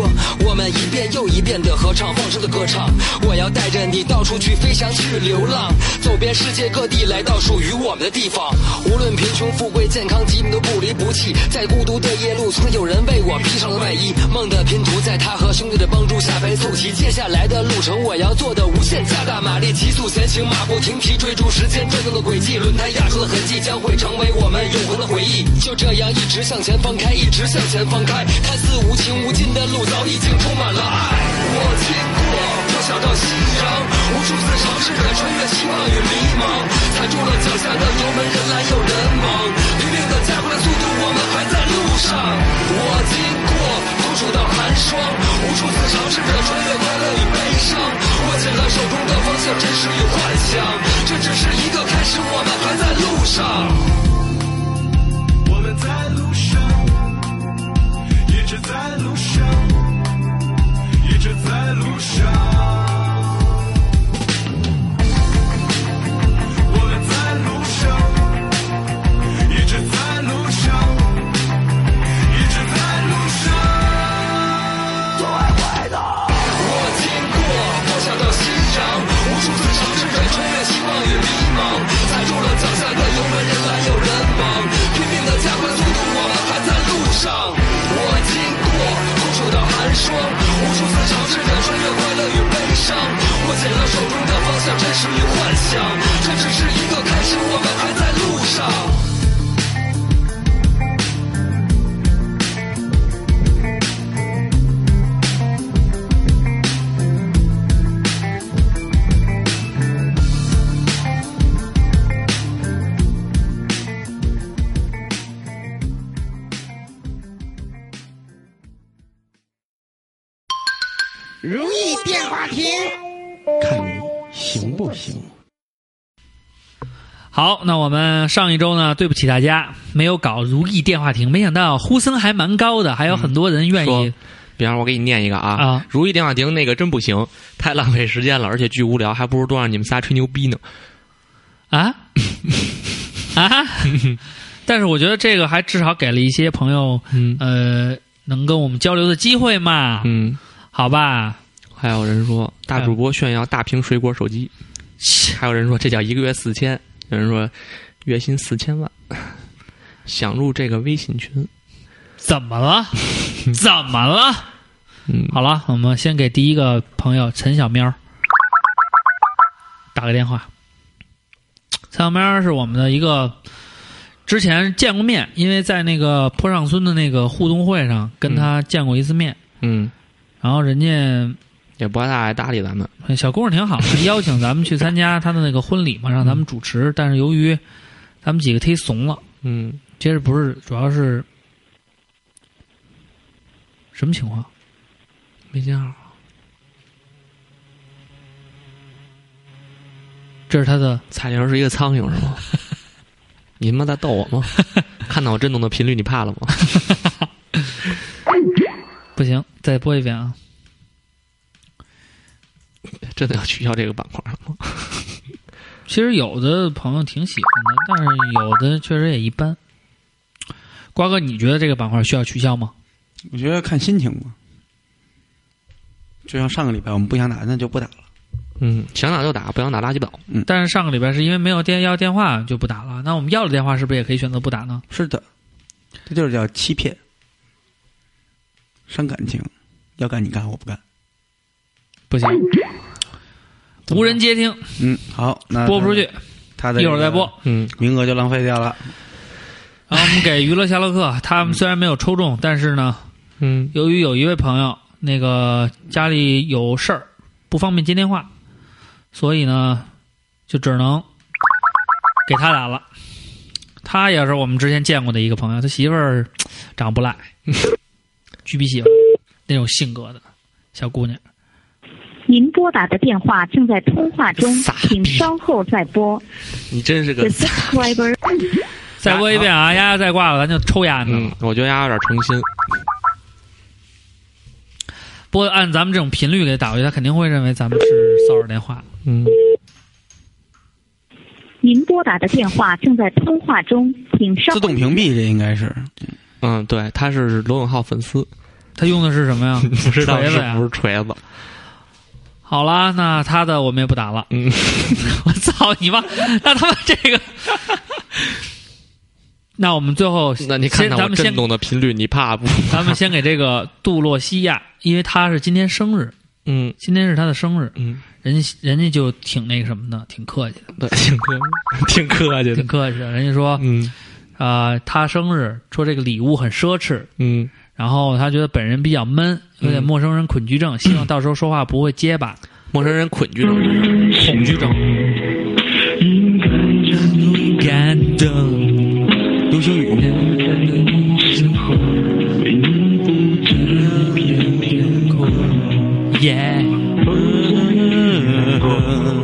我们一遍又一遍的合唱，放声的歌唱。我要带着你到处去飞翔，去流浪，走遍。世界各地来到属于我们的地方，无论贫穷富贵健康疾病都不离不弃。在孤独的夜路，曾有人为我披上了外衣。梦的拼图在他和兄弟的帮助下被凑齐。接下来的路程，我要做的无限加大马力，急速前行，马不停蹄，追逐时间转动的轨迹。轮胎压出的痕迹，将会成为我们永恒的回忆。就这样一直向前放开，一直向前放开。看似无情无尽的路，早已经充满了爱。我经过。想到夕阳，无数次尝试着穿越希望与迷茫，踩住了脚下的油门，人来又人往，拼命的加快了速度，我们还在路上。我经过酷暑到寒霜，无数次尝试着穿越快乐与悲伤，握紧了手中的方向，真实与幻想，这只是一个开始，我们还在路上。我们在路上，一直在路上，一直在路上我们在路上一直在路上一直在路上我过无数次尝试着穿越希望与迷茫踩住了脚下的油门人来又人往拼命的加速度我们还在路上我过寒霜独自尝试着穿越快乐与悲伤，握紧了手中的方向，真实与幻想，这只是一个开始，我们还在路上。话亭，看你行不行？好，那我们上一周呢，对不起大家，没有搞如意电话亭，没想到呼声还蛮高的，还有很多人愿意。比方说，我给你念一个啊，啊如意电话亭那个真不行，太浪费时间了，而且巨无聊，还不如多让你们仨吹牛逼呢。啊 (laughs) 啊！(laughs) 但是我觉得这个还至少给了一些朋友，嗯呃，能跟我们交流的机会嘛，嗯，好吧？还有人说大主播炫耀大屏水果手机，还有人说这叫一个月四千，有人说月薪四千万，想入这个微信群，怎么了？(laughs) 怎么了？嗯，好了，我们先给第一个朋友陈小喵打个电话。陈小喵是我们的一个之前见过面，因为在那个坡上村的那个互动会上跟他见过一次面，嗯，然后人家也不太爱搭理咱们，小姑娘挺好，(laughs) 邀请咱们去参加她的那个婚礼嘛，让咱们主持。但是由于咱们几个忒怂了，嗯，接着不是，主要是什么情况？没信号，这是他的彩铃是一个苍蝇是吗？(laughs) 你他妈在逗我吗？(laughs) 看到我震动的频率，你怕了吗？不行，再播一遍啊！真的要取消这个板块了吗？(laughs) 其实有的朋友挺喜欢的，但是有的确实也一般。瓜哥，你觉得这个板块需要取消吗？我觉得看心情吧。就像上个礼拜我们不想打，那就不打了。嗯，想打就打，不想打拉鸡巴倒。但是上个礼拜是因为没有电要电话就不打了，那我们要了电话是不是也可以选择不打呢？是的，这就是叫欺骗，伤感情。要干你干，我不干。不行，无人接听，嗯，好，那播不出去，他的一会儿再播。嗯，名额就浪费掉了。然后我们给娱乐夏洛克，他们虽然没有抽中，但是呢，嗯，由于有一位朋友那个家里有事儿，不方便接电话，所以呢，就只能给他打了。他也是我们之前见过的一个朋友，他媳妇儿长不赖，(laughs) 巨逼喜欢那种性格的小姑娘。您拨打的电话正在通话中，(laughs) 请稍后再拨。你真是个 subscriber 再播一遍啊！丫丫再挂了，咱就抽丫呢。嗯，我觉得丫丫有点诚心。不过按咱们这种频率给打过去，他肯定会认为咱们是骚扰电话。嗯，您拨打的电话正在通话中，请稍自动屏蔽，这应该是。嗯，对，他是罗永浩粉丝，他用的是什么呀？(laughs) 不知道是锤子呀不是锤子。好啦，那他的我们也不打了。嗯，(laughs) 我操你妈！那他们这个，(laughs) 那我们最后 (laughs) 那你看咱们先动的频率，你怕不？咱们先给这个杜洛西亚，因为他是今天生日，嗯今天是他的生日，嗯，人家人家就挺那个什么的，挺客气的，对，挺客，挺客气的挺。客气的。人家说，嗯啊，他生日说这个礼物很奢侈，嗯，然后他觉得本人比较闷，有点嗯陌生人恐惧症，(clears throat) 希望到时候说话不会结巴。陌生人恐惧症。恐惧症。感动，流星雨。耶！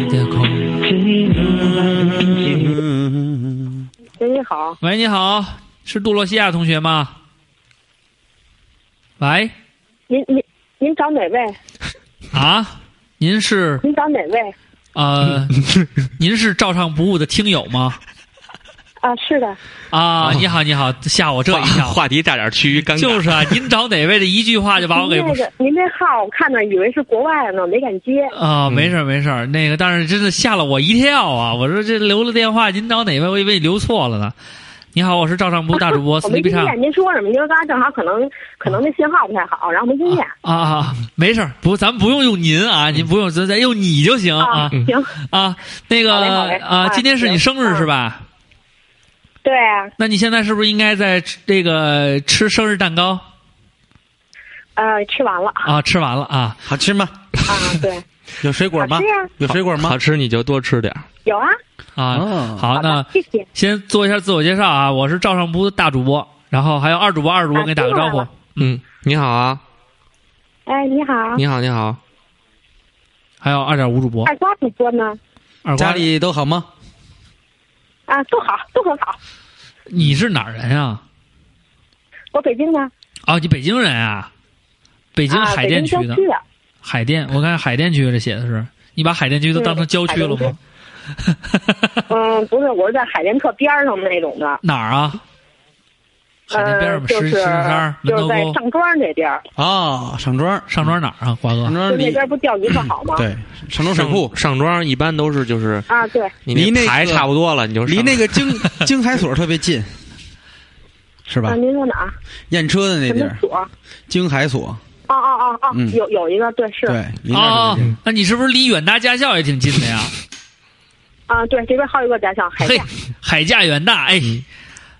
天空。喂，你好，喂，你好，是杜洛西亚同学吗？喂，您您您找哪位？(laughs) 啊，您是您找哪位？呃，(laughs) 您是照唱不误的听友吗？啊，是的，啊，你好，你好，吓我这一跳。话题差点趋于尴尬。就是啊，您找哪位的一句话就把我给您那个您这号我看着以为是国外的呢，没敢接。啊，没事没事，那个但是真的吓了我一跳啊！我说这留了电话，您找哪位？我以为你留错了呢。你好，我是照唱不误大主播我斯利比唱没听见您说什么，因为刚才正好可能可能那信号不太好，然后没听见。啊啊，没事儿，不，咱们不用用您啊，您不用，咱咱用你就行啊行，啊。那个啊，啊今天是你生日是吧？对啊，那你现在是不是应该在吃这个吃生日蛋糕呃，吃完了啊？吃完了啊？好吃吗？啊，对，(laughs) 有水果吗？有水果吗好？吃你就多吃点儿。有啊，啊，哦好，好那，谢谢。先做一下自我介绍啊，我是赵尚的大主播，然后还有二主播，二主播啊给你打个招呼。嗯，你好啊，哎，你好，你好，你好。还有二点五主播。二瓜主播呢？二瓜家里都好吗？啊，都好，都很好。你是哪儿人啊？我北京的。哦，你北京人啊？北京海淀区的。海淀，我看海淀区这写的是，你把海淀区都当成郊区了吗？嗯，(laughs) 不是，我是在海淀特边上那种的。哪儿啊？海淀边上石石山就是在上庄那边。啊，上庄，上庄哪儿啊？华哥，上庄就那边不钓鱼特好吗？(clears throat) 对，上庄水库，上庄一般都是就是啊，对，离那牌差不多了，你就离那个 (laughs) 京京海所特别近，是吧？您说哪？验车的那地儿。所？京海所。哦哦哦哦，有有一个，对，是。对，哦，那你是不是离远大驾校也挺近的呀？啊，对，这边还有一个驾校，海驾。海驾远大，哎，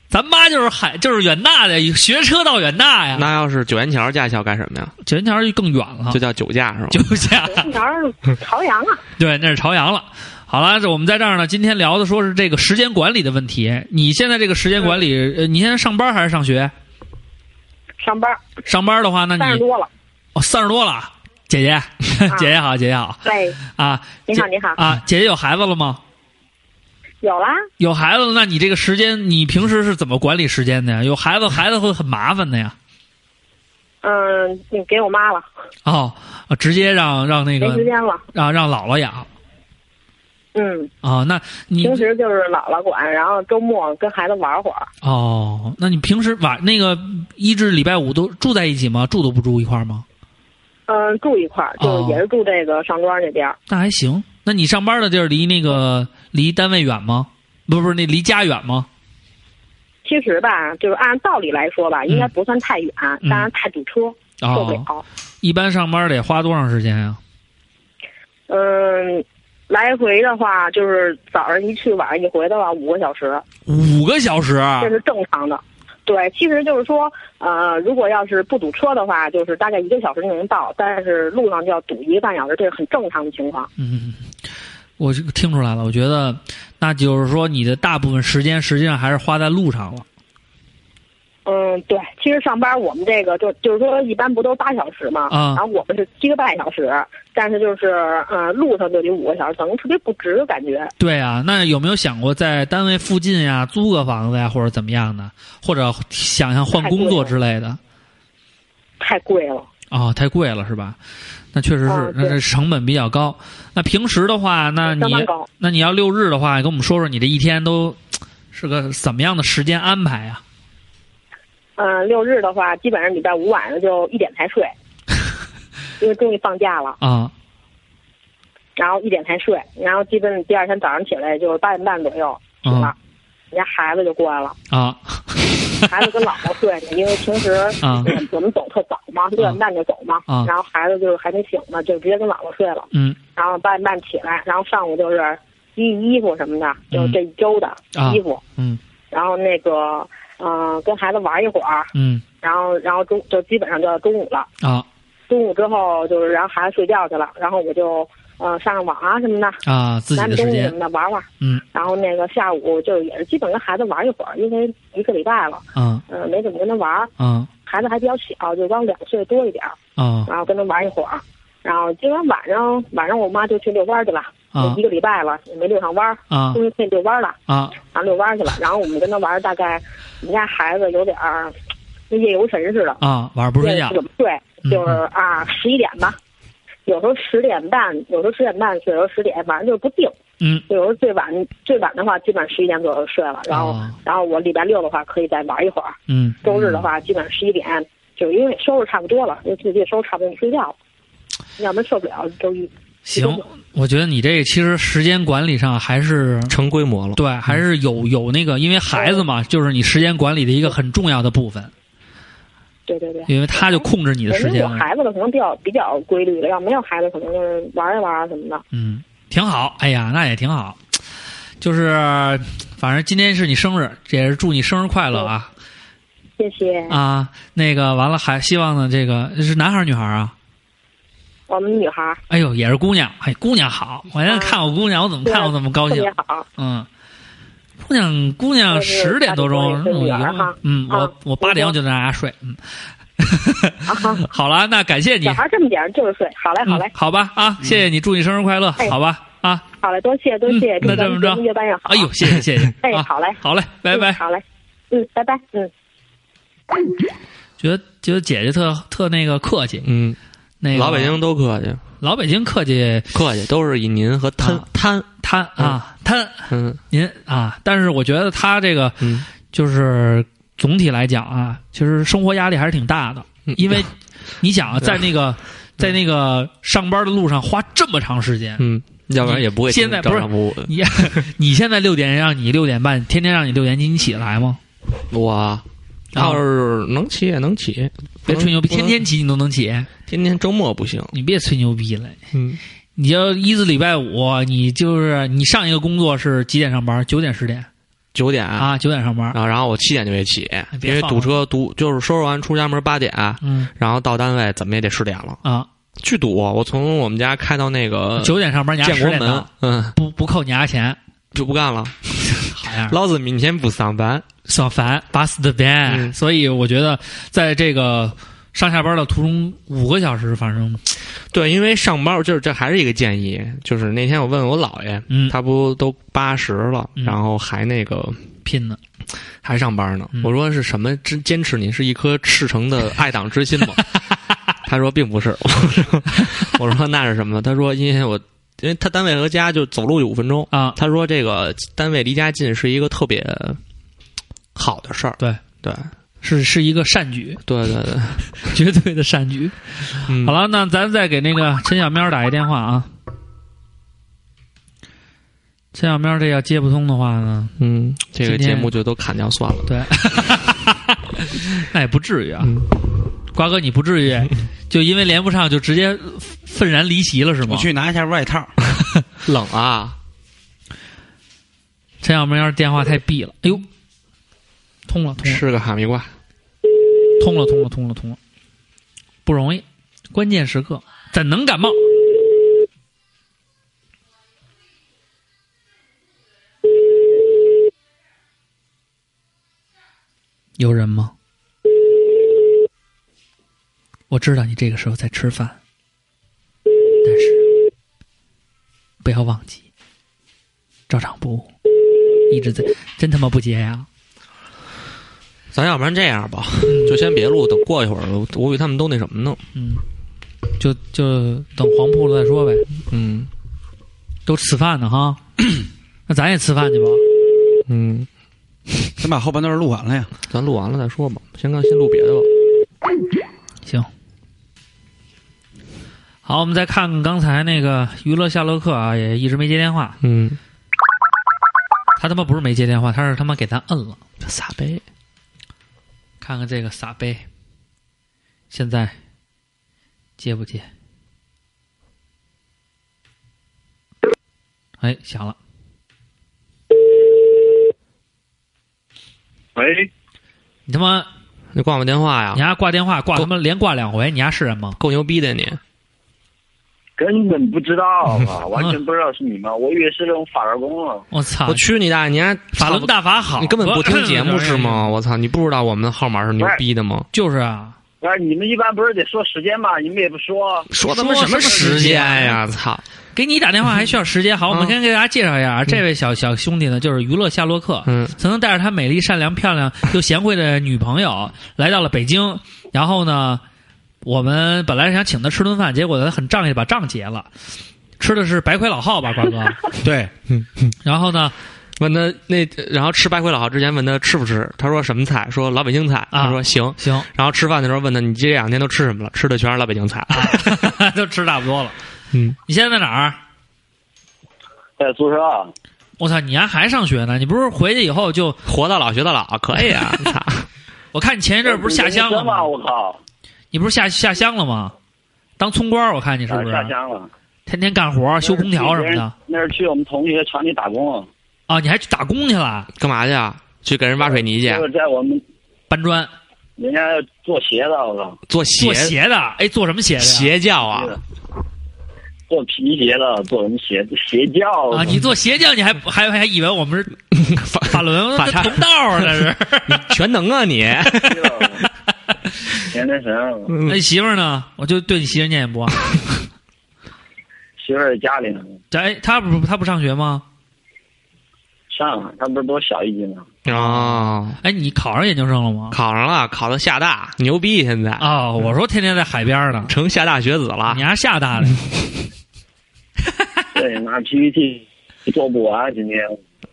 咱妈就是海，就是远大的，学车到远大呀。那要是九元桥驾校干什么呀？九元桥就更远了，就叫九驾是吗？九驾。九元桥朝阳啊。对，那是朝阳了。好了，我们在这儿呢，今天聊的说是这个时间管理的问题。你现在这个时间管理，呃，你现在上班还是上学？上班。上班的话，那你三十多了。哦，三十多了，姐姐，(laughs) 姐姐好，姐姐好。对。啊，你好，你好。啊，姐姐有孩子了吗？有啦。有孩子了，那你这个时间，你平时是怎么管理时间的呀？有孩子，孩子会很麻烦的呀。嗯，你给我妈了。哦，直接让让那个。没时间了。让让姥姥养。嗯。哦，那你平时就是姥姥管，然后周末跟孩子玩会儿。哦，那你平时晚那个一至礼拜五都住在一起吗？住都不住一块儿吗？嗯，住一块儿，就也是住这个上庄这边。那还行。那你上班的地儿离那个离单位远吗？不是不是，那离家远吗？其实吧，就是按道理来说吧，应该不算太远，当然太堵车，受不了。一般上班得花多长时间呀？嗯，来回的话，就是早上一去，晚上一回的话，五个小时。五个小时？这是正常的。对，其实就是说，呃，如果要是不堵车的话，就是大概一个小时就能到，但是路上就要堵一个半小时，这是很正常的情况。嗯，我听出来了，我觉得，那就是说你的大部分时间实际上还是花在路上了。嗯，对，其实上班我们这个就就是说一般不都八小时嘛，啊，然后我们是七个半小时，但是就是呃路上就得五个小时，等于特别不值感觉。对啊，那有没有想过在单位附近呀租个房子呀，或者怎么样的，或者想想换工作之类的？太贵了哦，太贵了是吧？那确实是，那这成本比较高。那平时的话，那你那你要六日的话，跟我们说说你这一天都是个怎么样的时间安排呀？嗯，六日的话，基本上礼拜五晚上就一点才睡，(laughs) 因为终于放假了啊。然后一点才睡，然后基本第二天早上起来就是八点半左右醒了，人家孩子就过来了啊。孩子跟姥姥睡呢，因为平时我们走特早嘛，六点半就走嘛。然后孩子就是还没醒呢，就直接跟姥姥睡了。嗯。然后八点半起来，然后上午就是洗洗衣服什么的，就这一周的衣服。嗯。然后那个。嗯，跟孩子玩一会儿，嗯，然后然后中就基本上就要中午了啊。中午之后就是，然后孩子睡觉去了，然后我就呃上上网啊什么的。啊，自己的时间。什么的玩玩，嗯。然后那个下午就也是基本跟孩子玩一会儿，因为一个礼拜了，嗯，呃没怎么跟他玩，嗯。孩子还比较小，就刚两岁多一点，嗯。然后跟他玩一会儿，然后今天晚上晚上我妈就去遛弯去了，啊，一个礼拜了也没遛上弯，啊，终于可以遛弯了，啊，然后遛弯去了，然后我们跟他玩大概。我们家孩子有点儿跟夜游神似的。啊，晚上不睡觉，怎么睡？就是啊，十一点吧，有时候十点半，有时候十点半睡，有时候十点，反正就是不定。嗯，有时候最晚最晚的话，基本上十一点左右睡了。然后，然后我礼拜六的话可以再玩一会儿。嗯，周日的话，基本上十一点，就因为收拾差不多了，因为自己收拾差不多就睡觉了，要不然受不了周一。行，我觉得你这其实时间管理上还是成规模了。对，还是有有那个，因为孩子嘛，就是你时间管理的一个很重要的部分。对对对。因为他就控制你的时间。有孩子的可能比较比较规律的，要没有孩子可能就是玩一玩什么的。嗯，挺好。哎呀，那也挺好。就是，反正今天是你生日，也是祝你生日快乐啊！谢谢。啊，那个完了，还希望呢，这个是男孩女孩啊？我们女孩哎呦，也是姑娘，哎，姑娘好！我现在看我姑娘，我怎么看我怎么高兴。好。嗯，姑娘，姑娘十点多钟，嗯，我我八点我就在家睡。嗯，(laughs) 好了，那感谢你。小孩这么点儿就是睡，好嘞，好嘞，好吧啊，谢谢你，祝你生日快乐，好吧啊。好嘞，多谢多谢，那这么着，越办越好。哎呦，谢谢谢谢，(laughs) 哎，好嘞，好嘞，拜拜，好嘞，嗯，拜拜，嗯。觉得觉得姐姐特特那个客气，嗯，那个老北京都客气，老北京客气客气都是以您和摊摊摊啊摊，嗯，您啊，但是我觉得他这个，嗯，就是总体来讲啊，其实生活压力还是挺大的，因为你想啊，在那个在那个上班的路上花这么长时间，嗯，要不然也不会现在不是你 (laughs) 你现在六点让你六点半，天天让你六点起，你起得来吗？我。要是能起也能起，别吹牛逼，天天起你都能起，天天周末不行。你别吹牛逼了，嗯，你要一至礼拜五，你就是你上一个工作是几点上班？九点十点？九点啊，九点上班。然后然后我七点就得起，因为堵车堵，就是收拾完出家门八点，嗯，然后到单位怎么也得十点了啊，巨堵。我从我们家开到那个九点上班，你建国门，嗯，不不扣你家钱。就不干了，(laughs) 好呀！老子明天不上班，上班巴适的班。所以我觉得，在这个上下班的途中，五个小时，反正对，因为上班就是这还是一个建议。就是那天我问我姥爷，嗯，他不都八十了，然后还那个拼呢，还上班呢。我说是什么？坚坚持你是一颗赤诚的爱党之心吗？(laughs) 他说并不是。(laughs) 我说那是什么？他说因为我。因为他单位和家就走路就五分钟啊。他说这个单位离家近是一个特别好的事儿。对对，是是一个善举。对对对，(laughs) 绝对的善举。好了，那咱再给那个陈小喵打一电话啊。陈小喵这要接不通的话呢，嗯，这个节目就都砍掉算了。对，(laughs) 那也不至于啊。瓜哥，你不至于 (laughs) 就因为连不上就直接愤然离席了是吗？我去拿一下外套，冷啊！陈小喵电话太闭了，哎呦，通了，通了，吃个哈密瓜，通了，通了，通了，通了，不容易，关键时刻怎能感冒？有人吗？我知道你这个时候在吃饭，但是不要忘记，照常不一直在，真他妈不接呀！咱要不然这样吧，就先别录，等过一会儿，我估计他们都那什么呢？嗯，就就等黄铺了再说呗。嗯，都吃饭呢哈，(clears throat) 那咱也吃饭去吧。嗯，(laughs) 先把后半段录完了呀，咱录完了再说吧。先刚先录别的吧。行。好，我们再看看刚才那个娱乐夏洛克啊，也一直没接电话。嗯，他他妈不是没接电话，他是他妈给咱摁了，傻杯。看看这个傻杯，现在接不接？哎，响了。喂，你他妈，你挂我电话呀？你还挂电话，挂他妈连挂两回，你丫是人吗？够牛逼的你。根本不知道啊，完全不知道是你们，我以为是那种法轮功了。我操！我去你大爷！你还法轮大法好，你根本不听节目是吗？我操！你不知道我们的号码是牛逼的吗？就是啊。啊，你们一般不是得说时间吗？你们也不说。说他妈什么时间呀？操！给你打电话还需要时间？好，我们先给大家介绍一下，这位小小兄弟呢，就是娱乐夏洛克，嗯，曾经带着他美丽、善良、漂亮又贤惠的女朋友来到了北京，然后呢，我们本来是想请他吃顿饭，结果他很仗义把账结了。吃的是白魁老号吧，瓜哥？(laughs) 对，然后呢，问他那，然后吃白魁老号之前问他吃不吃，他说什么菜？说老北京菜。他说行行。然后吃饭的时候问他，你这两天都吃什么了？吃的全是老北京菜，(laughs) (laughs) 都吃差不多了。嗯，你现在在哪儿？在宿舍。我操，你还还上学呢？你不是回去以后就活到老学到老？可以啊！操！我看你前一阵不是下乡了吗？我靠！你不是下下乡了吗？当村官，我看你是不是下乡了？天天干活，修空调什么的。那是去我们同学厂里打工了。啊，你还去打工去了？干嘛去啊？去给人挖水泥去？就是在我们搬砖。人家做鞋的，我操！做鞋做鞋的？哎，做什么鞋的？鞋匠啊！做皮鞋的，做什么鞋？鞋匠啊！你做鞋匠，你还还还以为我们是 (laughs) 法法轮法同道啊？这是 (laughs) 全能啊你！(laughs) (laughs) 那你媳妇儿呢？我就对你媳妇念念不忘。(laughs) 媳妇儿在家里呢。哎，她不她不上学吗？上，她不是比我小一级吗？哦，哎，你考上研究生了吗？考上了，考到厦大，牛逼！现在哦，我说天天在海边呢，成厦大学子了。你还厦大的？(laughs) 对，拿 PPT 做不完，今天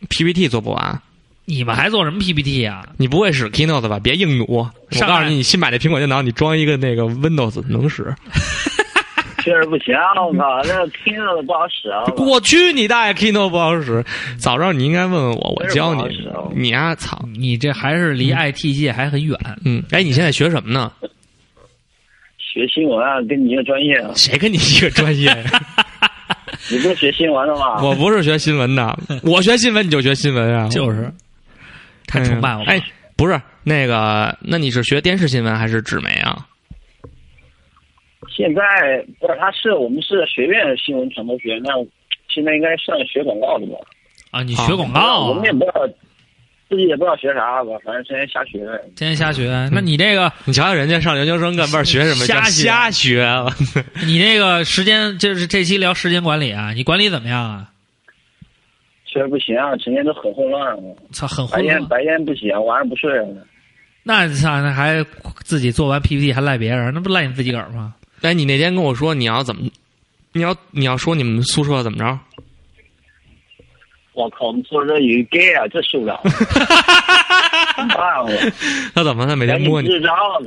PPT 做不完。你们还做什么 PPT 啊？你不会使 Keynote 吧？别硬弩！我告诉你，你新买的苹果电脑，你装一个那个 Windows 能使。(laughs) 确实不行，我靠，那 Keynote 不好使啊！我去你大爷，Keynote 不好使！早知道你应该问问我，我教你。你啊，操！你这还是离 IT 界还很远。嗯，哎，你现在学什么呢？学新闻啊，跟你一个专业啊。谁跟你一个专业？(laughs) 你不是学新闻的吗？我不是学新闻的，我学新闻你就学新闻啊？就是，太崇拜我。哎，不是那个，那你是学电视新闻还是纸媒啊？现在不是，他是我们是学院新闻传播学，那现在应该算学广告的吧？啊，你学广告？我们也不知道，自己也不知道学啥吧，反正天天瞎学。天天瞎学？那你这个，你瞧瞧人家上研究生干班学什么？瞎瞎学。(laughs) 你这个时间就是这期聊时间管理啊，你管理怎么样啊？确实不行啊，成天都很混乱。操，很混乱。白天白天不行，晚上不睡。那操，那还自己做完 PPT 还赖别人，那不赖你自己个儿吗？哎，你那天跟我说你要怎么，你要你要说你们宿舍怎么着？我靠，我们宿舍有 gay 啊，这受不了！(laughs) 他怎么？他每天摸你？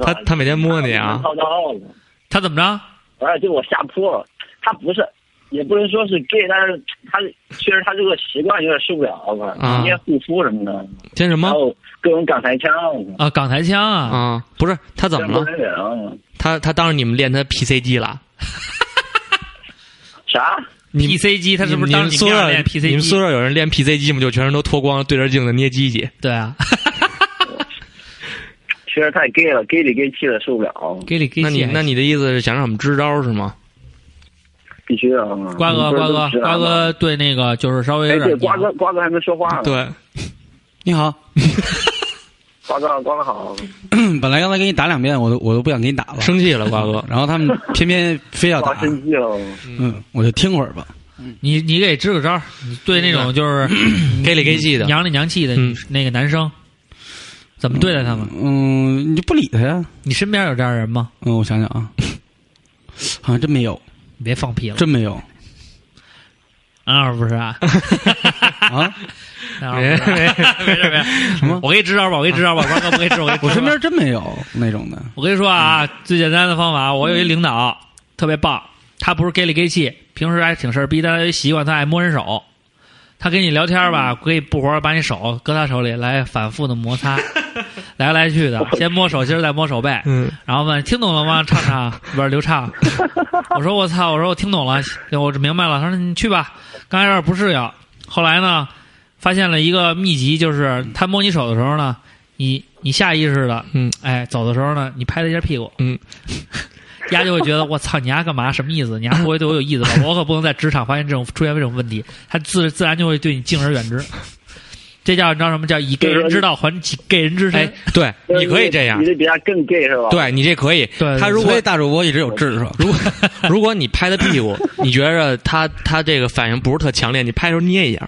他他每天摸你啊？他怎么着？哎，就我下铺，他不是，也不能说是 gay，但是他确实他这个习惯有点受不了吧？天天护肤什么的，天什么？然后各种港台腔啊，港台腔啊啊！不是他怎么了？他他当着你们练他 PC 机了？啥？PC 机？他是不是当你宿舍练 PC 机？你们宿舍有人练 PC 机吗？就全身都脱光，对着镜子捏鸡鸡。对啊。(laughs) 确实太 gay 了，gay 里 gay 气的受不了。gay 里 gay 气。那你那你的意思是想让我们支招是吗？必须的。瓜哥，瓜哥，瓜哥，对那个就是稍微有点。瓜哥，瓜哥还没说话呢。对，(laughs) 你好。(laughs) 瓜哥，瓜哥好。(clears throat) 本来刚才给你打两遍，我都我都不想给你打了，生气了，瓜哥。然后他们 (laughs) 偏偏非要打，生气了。嗯，我就听会儿吧。你你给支个招，对那种就是 (clears throat) gay 里 gay 气的、娘里娘气的那个男生，怎么对待他们？嗯，你就不理他呀。你身边有这样人吗？嗯，我想想啊，好像真没有。你别放屁了，真没有。啊，(laughs) 不是啊。啊。没没 (laughs) 没事没事，什么？我给你支招吧，我给你支招吧，(laughs) 光哥不给支，我给我身边真没有那种的。我跟你说啊，最简单的方法，我有一领导特别棒，他不是 gay 里 gay 气，平时还挺事儿逼，但他有习惯，他爱摸人手。他跟你聊天吧，可以不活把你手搁他手里来反复的摩擦，来来去的，(laughs) 先摸手心，再摸手背，嗯，然后问听懂了吗？唱唱不是刘畅。我说我操，我说我听懂了，我明白了。他说你去吧，刚开始不适应，后来呢？发现了一个秘籍，就是他摸你手的时候呢，你你下意识的，嗯，哎，走的时候呢，你拍他一下屁股，嗯，(laughs) 丫就会觉得我操，你丫干嘛？什么意思？你丫不会对我有意思吧？我可不能在职场发现这种出现这种问题，他自自然就会对你敬而远之。这叫你知道什么叫以 gay 人之道还 gay 人之身？对，你可以这样，你这比他更 gay 是吧？对你这可以。对，他如果大主播一直有智是吧？如果 (laughs) 如果你拍他屁股，你觉着他他这个反应不是特强烈，你拍的时候捏一下。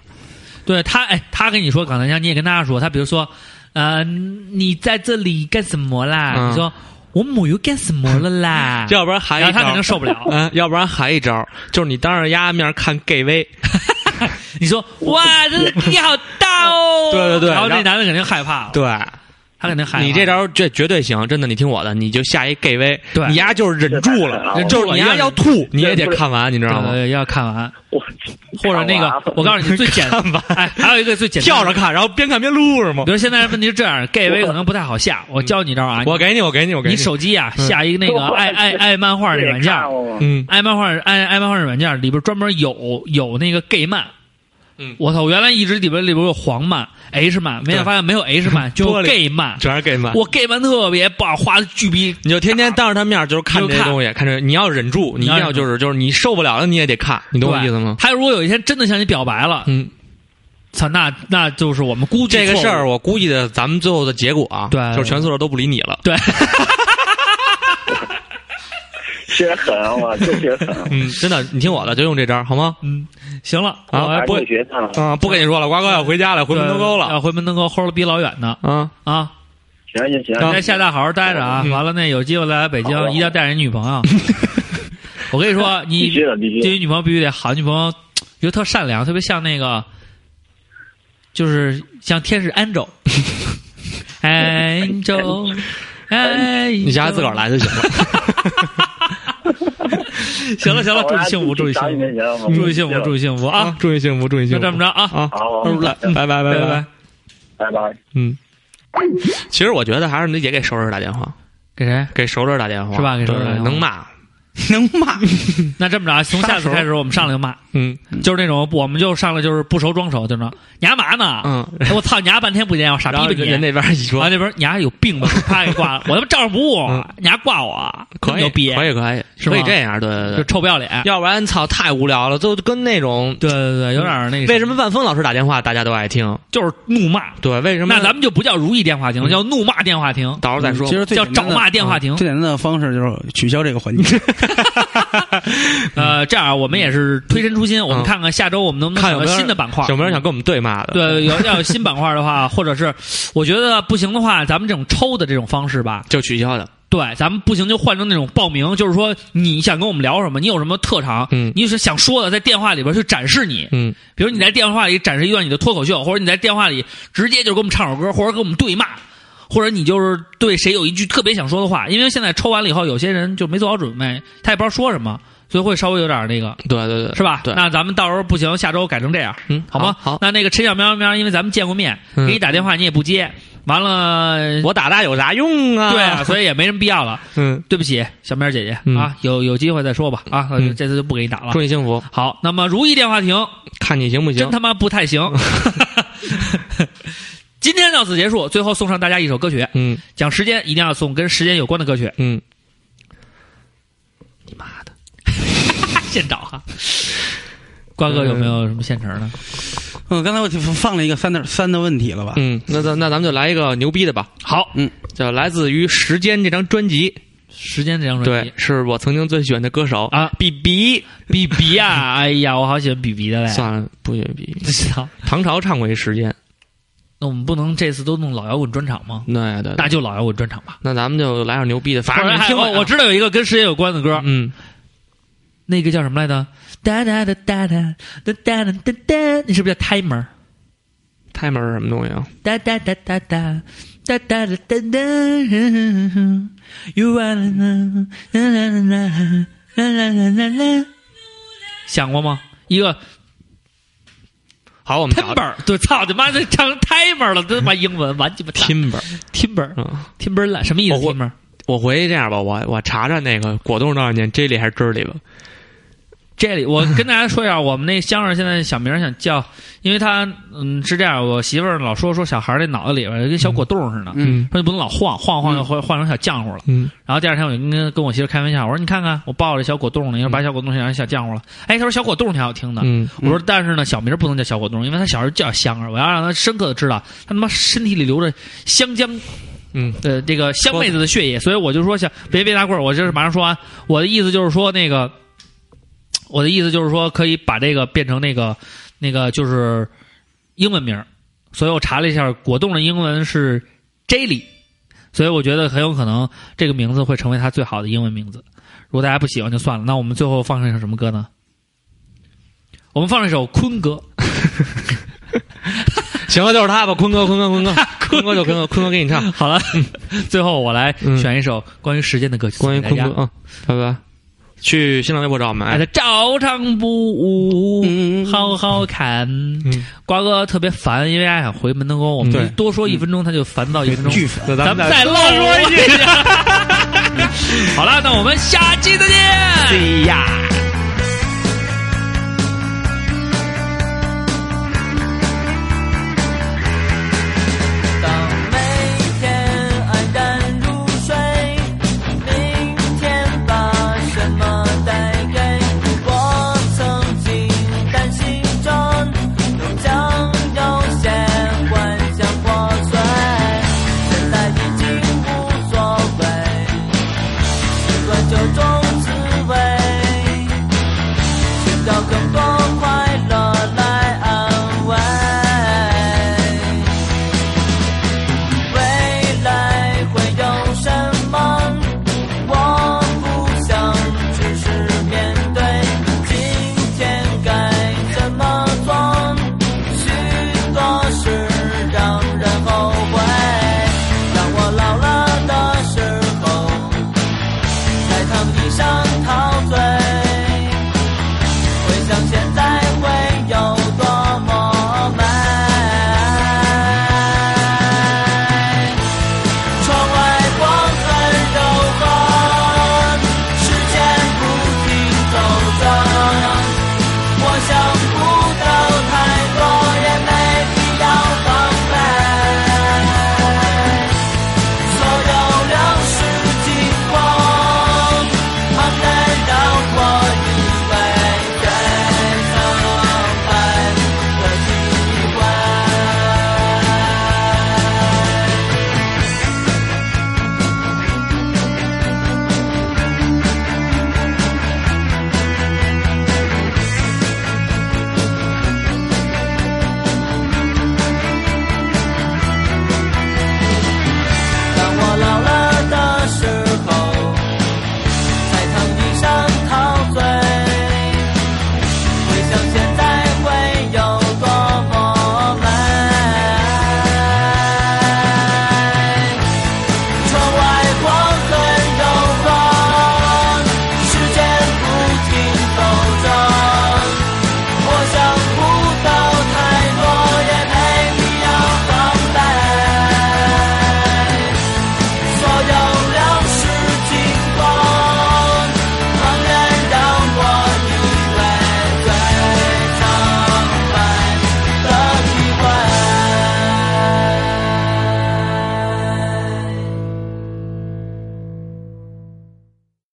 对他，哎，他跟你说港台腔，你也跟他说。他比如说，呃，你在这里干什么啦？你说我没有干什么了啦。(laughs) 要不然还一招，他肯定受不了。(laughs) 嗯，要不然还一招，就是你当着丫面看 gay 威，(laughs) 你说哇，这力好大哦。(laughs) 对对对，然后那男的肯定害怕了。对。他肯定害你这招这绝对行，真的，你听我的，你就下一 gay 威，对你丫就是忍住了，就是你丫要吐，你也得看完，你知道吗？要看完，或者那个，我告诉你最简单，哎，还有一个最简单，跳着看，然后边看边撸是吗？比如现在问题是这样，gay 威可能不太好下，我教你招啊，我给你，我给你，我给你，你手机啊下一个那个爱爱爱漫画那软件，嗯，爱漫画爱爱漫画软件里边专门有有那个 gay 漫。嗯，我操！我原来一直里边里边有黄漫、H 漫，没想发现没有 H 漫，(laughs) 就 gay 漫，全是 gay 漫。我 gay 漫特别棒，画的巨逼，你就天天当着他面就是看这些东西，看。这，你要忍住，你一定要就是就是你受不了了，你也得看，你懂我意思吗？他如果有一天真的向你表白了，嗯，操，那那就是我们估计这个事儿，我估计的咱们最后的结果啊，对，就是全宿舍都不理你了，对。(laughs) 确实狠啊！我这确实狠。嗯，真的，你听我的，就用这招好吗？嗯，行了，啊，不学啊，不跟你说了，瓜哥要回家了，回门头沟了，要回门头沟，齁了比老远呢。啊啊，行行行，在厦大好好待着啊！完了，那有机会来北京，一定要带上你女朋友。(laughs) 我跟你说，你这你女朋友必须得好，女朋友觉得特善良，特别像那个，就是像天使 angel，angel，哎，(laughs) 你家自个儿来就行了。(laughs) (laughs) 行了行了，祝你幸福，祝你幸福，祝你幸福，祝你幸福啊！祝你幸福，祝你幸福。就这么着啊！啊，好，拜拜拜拜拜拜拜。嗯，其实我觉得还是你姐给熟人打电话，给谁？给熟人打电话是吧？给熟人能骂。(laughs) 能骂？(laughs) 那这么着，从下次开始我们上来就骂，嗯，就是那种，我们就上来就是不熟装熟，就说你干嘛呢？嗯，我操，你丫半天不见我，傻逼吧你？人那边一说，那边你丫有病吧？啪给挂了，我他妈照着不误，你丫挂我，可以，牛逼，可以，可以，可以这样，对对对，就臭不要脸，要不然操太无聊了，就跟那种，对对对，有点那个。为什么万峰老师打电话大家都爱听？就是怒骂，对，为什么？那咱们就不叫如意电话亭，叫怒骂电话亭，到时候再说。其实叫找骂电话亭，最简单的方式就是取消这个环节。(laughs) (laughs) 呃，这样我们也是推陈出新，我们看看下周我们能不能看有新的板块，有没有人想跟我们对骂的？对，有要有新板块的话，(laughs) 或者是我觉得不行的话，咱们这种抽的这种方式吧，就取消的。对，咱们不行就换成那种报名，就是说你想跟我们聊什么，你有什么特长，嗯，你是想说的，在电话里边去展示你，嗯，比如你在电话里展示一段你的脱口秀，或者你在电话里直接就给我们唱首歌，或者给我们对骂。或者你就是对谁有一句特别想说的话，因为现在抽完了以后，有些人就没做好准备，他也不知道说什么，所以会稍微有点那个，对对对，是吧？对，那咱们到时候不行，下周改成这样，嗯，好吗？好，那那个陈小喵喵，因为咱们见过面，给你打电话你也不接，完了我打他有啥用啊？对啊，所以也没什么必要了。(laughs) 嗯，对不起，小喵姐姐啊，有有机会再说吧啊，这次就不给你打了。祝你幸福。好，那么如意电话亭，看你行不行？真他妈不太行。(laughs) (laughs) 今天到此结束，最后送上大家一首歌曲。嗯，讲时间一定要送跟时间有关的歌曲。嗯，你妈的，(laughs) 现找哈。瓜哥有没有什么现成的？嗯，刚才我就放了一个三的三的问题了吧？嗯，那咱那咱们就来一个牛逼的吧。好，嗯，叫来自于《时间》这张专辑。时间这张专辑，对，是我曾经最喜欢的歌手啊，比比比比呀！哎呀，我好喜欢比比的嘞。(laughs) 算了，不喜欢比比。(laughs) 知道唐朝唱过一《时间》。那我们不能这次都弄老摇滚专场吗？对对，那就老摇滚专场吧。那咱们就来点牛逼的。反正你听我，我知道有一个跟时间有关的歌，嗯，那个叫什么来着？哒哒哒哒哒哒哒哒哒哒，那是不是叫 Timer？Timer 是什么东西啊？哒哒哒哒哒哒哒哒哒哒，You are la la la la la la，想过吗？一个。好，我们 timber 对，操你妈的成 timber 了，他妈英文完鸡巴 timber timber timber 什么意思？timber 我回去这样吧，我我查查那个果冻多少年 jelly 还是汁里吧。这里我 (laughs) 跟大家说一下，我们那香儿现在小名想叫，因为他嗯是这样，我媳妇儿老说说小孩那脑子里边跟小果冻似的，嗯，说你不能老晃晃晃就换换成小浆糊了，嗯，然后第二天我就跟跟我媳妇开玩笑，我说你看看我抱着小果冻呢，要把小果冻想成小浆糊了，哎，他说小果冻挺好听的，嗯，我说但是呢小名不能叫小果冻，因为他小时候叫香儿，我要让他深刻的知道他他妈身体里流着香浆。嗯，呃，这个香妹子的血液，所以我就说想别别拿棍儿，我就是马上说完。我的意思就是说，那个，我的意思就是说，可以把这个变成那个那个就是英文名所以我查了一下，果冻的英文是 Jelly，所以我觉得很有可能这个名字会成为他最好的英文名字。如果大家不喜欢就算了，那我们最后放上一首什么歌呢？我们放上一首坤哥。(laughs) 行了，就是他吧，坤哥，坤哥，坤哥，(laughs) 坤哥就坤哥，坤哥给你唱好了。(laughs) 最后我来选一首关于时间的歌曲，关于坤哥啊，拜拜。去新浪微博找我们，哎，他照常不误，好好看。瓜哥特别烦，因为爱想回门头沟，我们多说一分钟他就烦躁一分钟。巨烦，(laughs) 咱们再唠说一句。(laughs) 好了，那我们下期再见。See ya。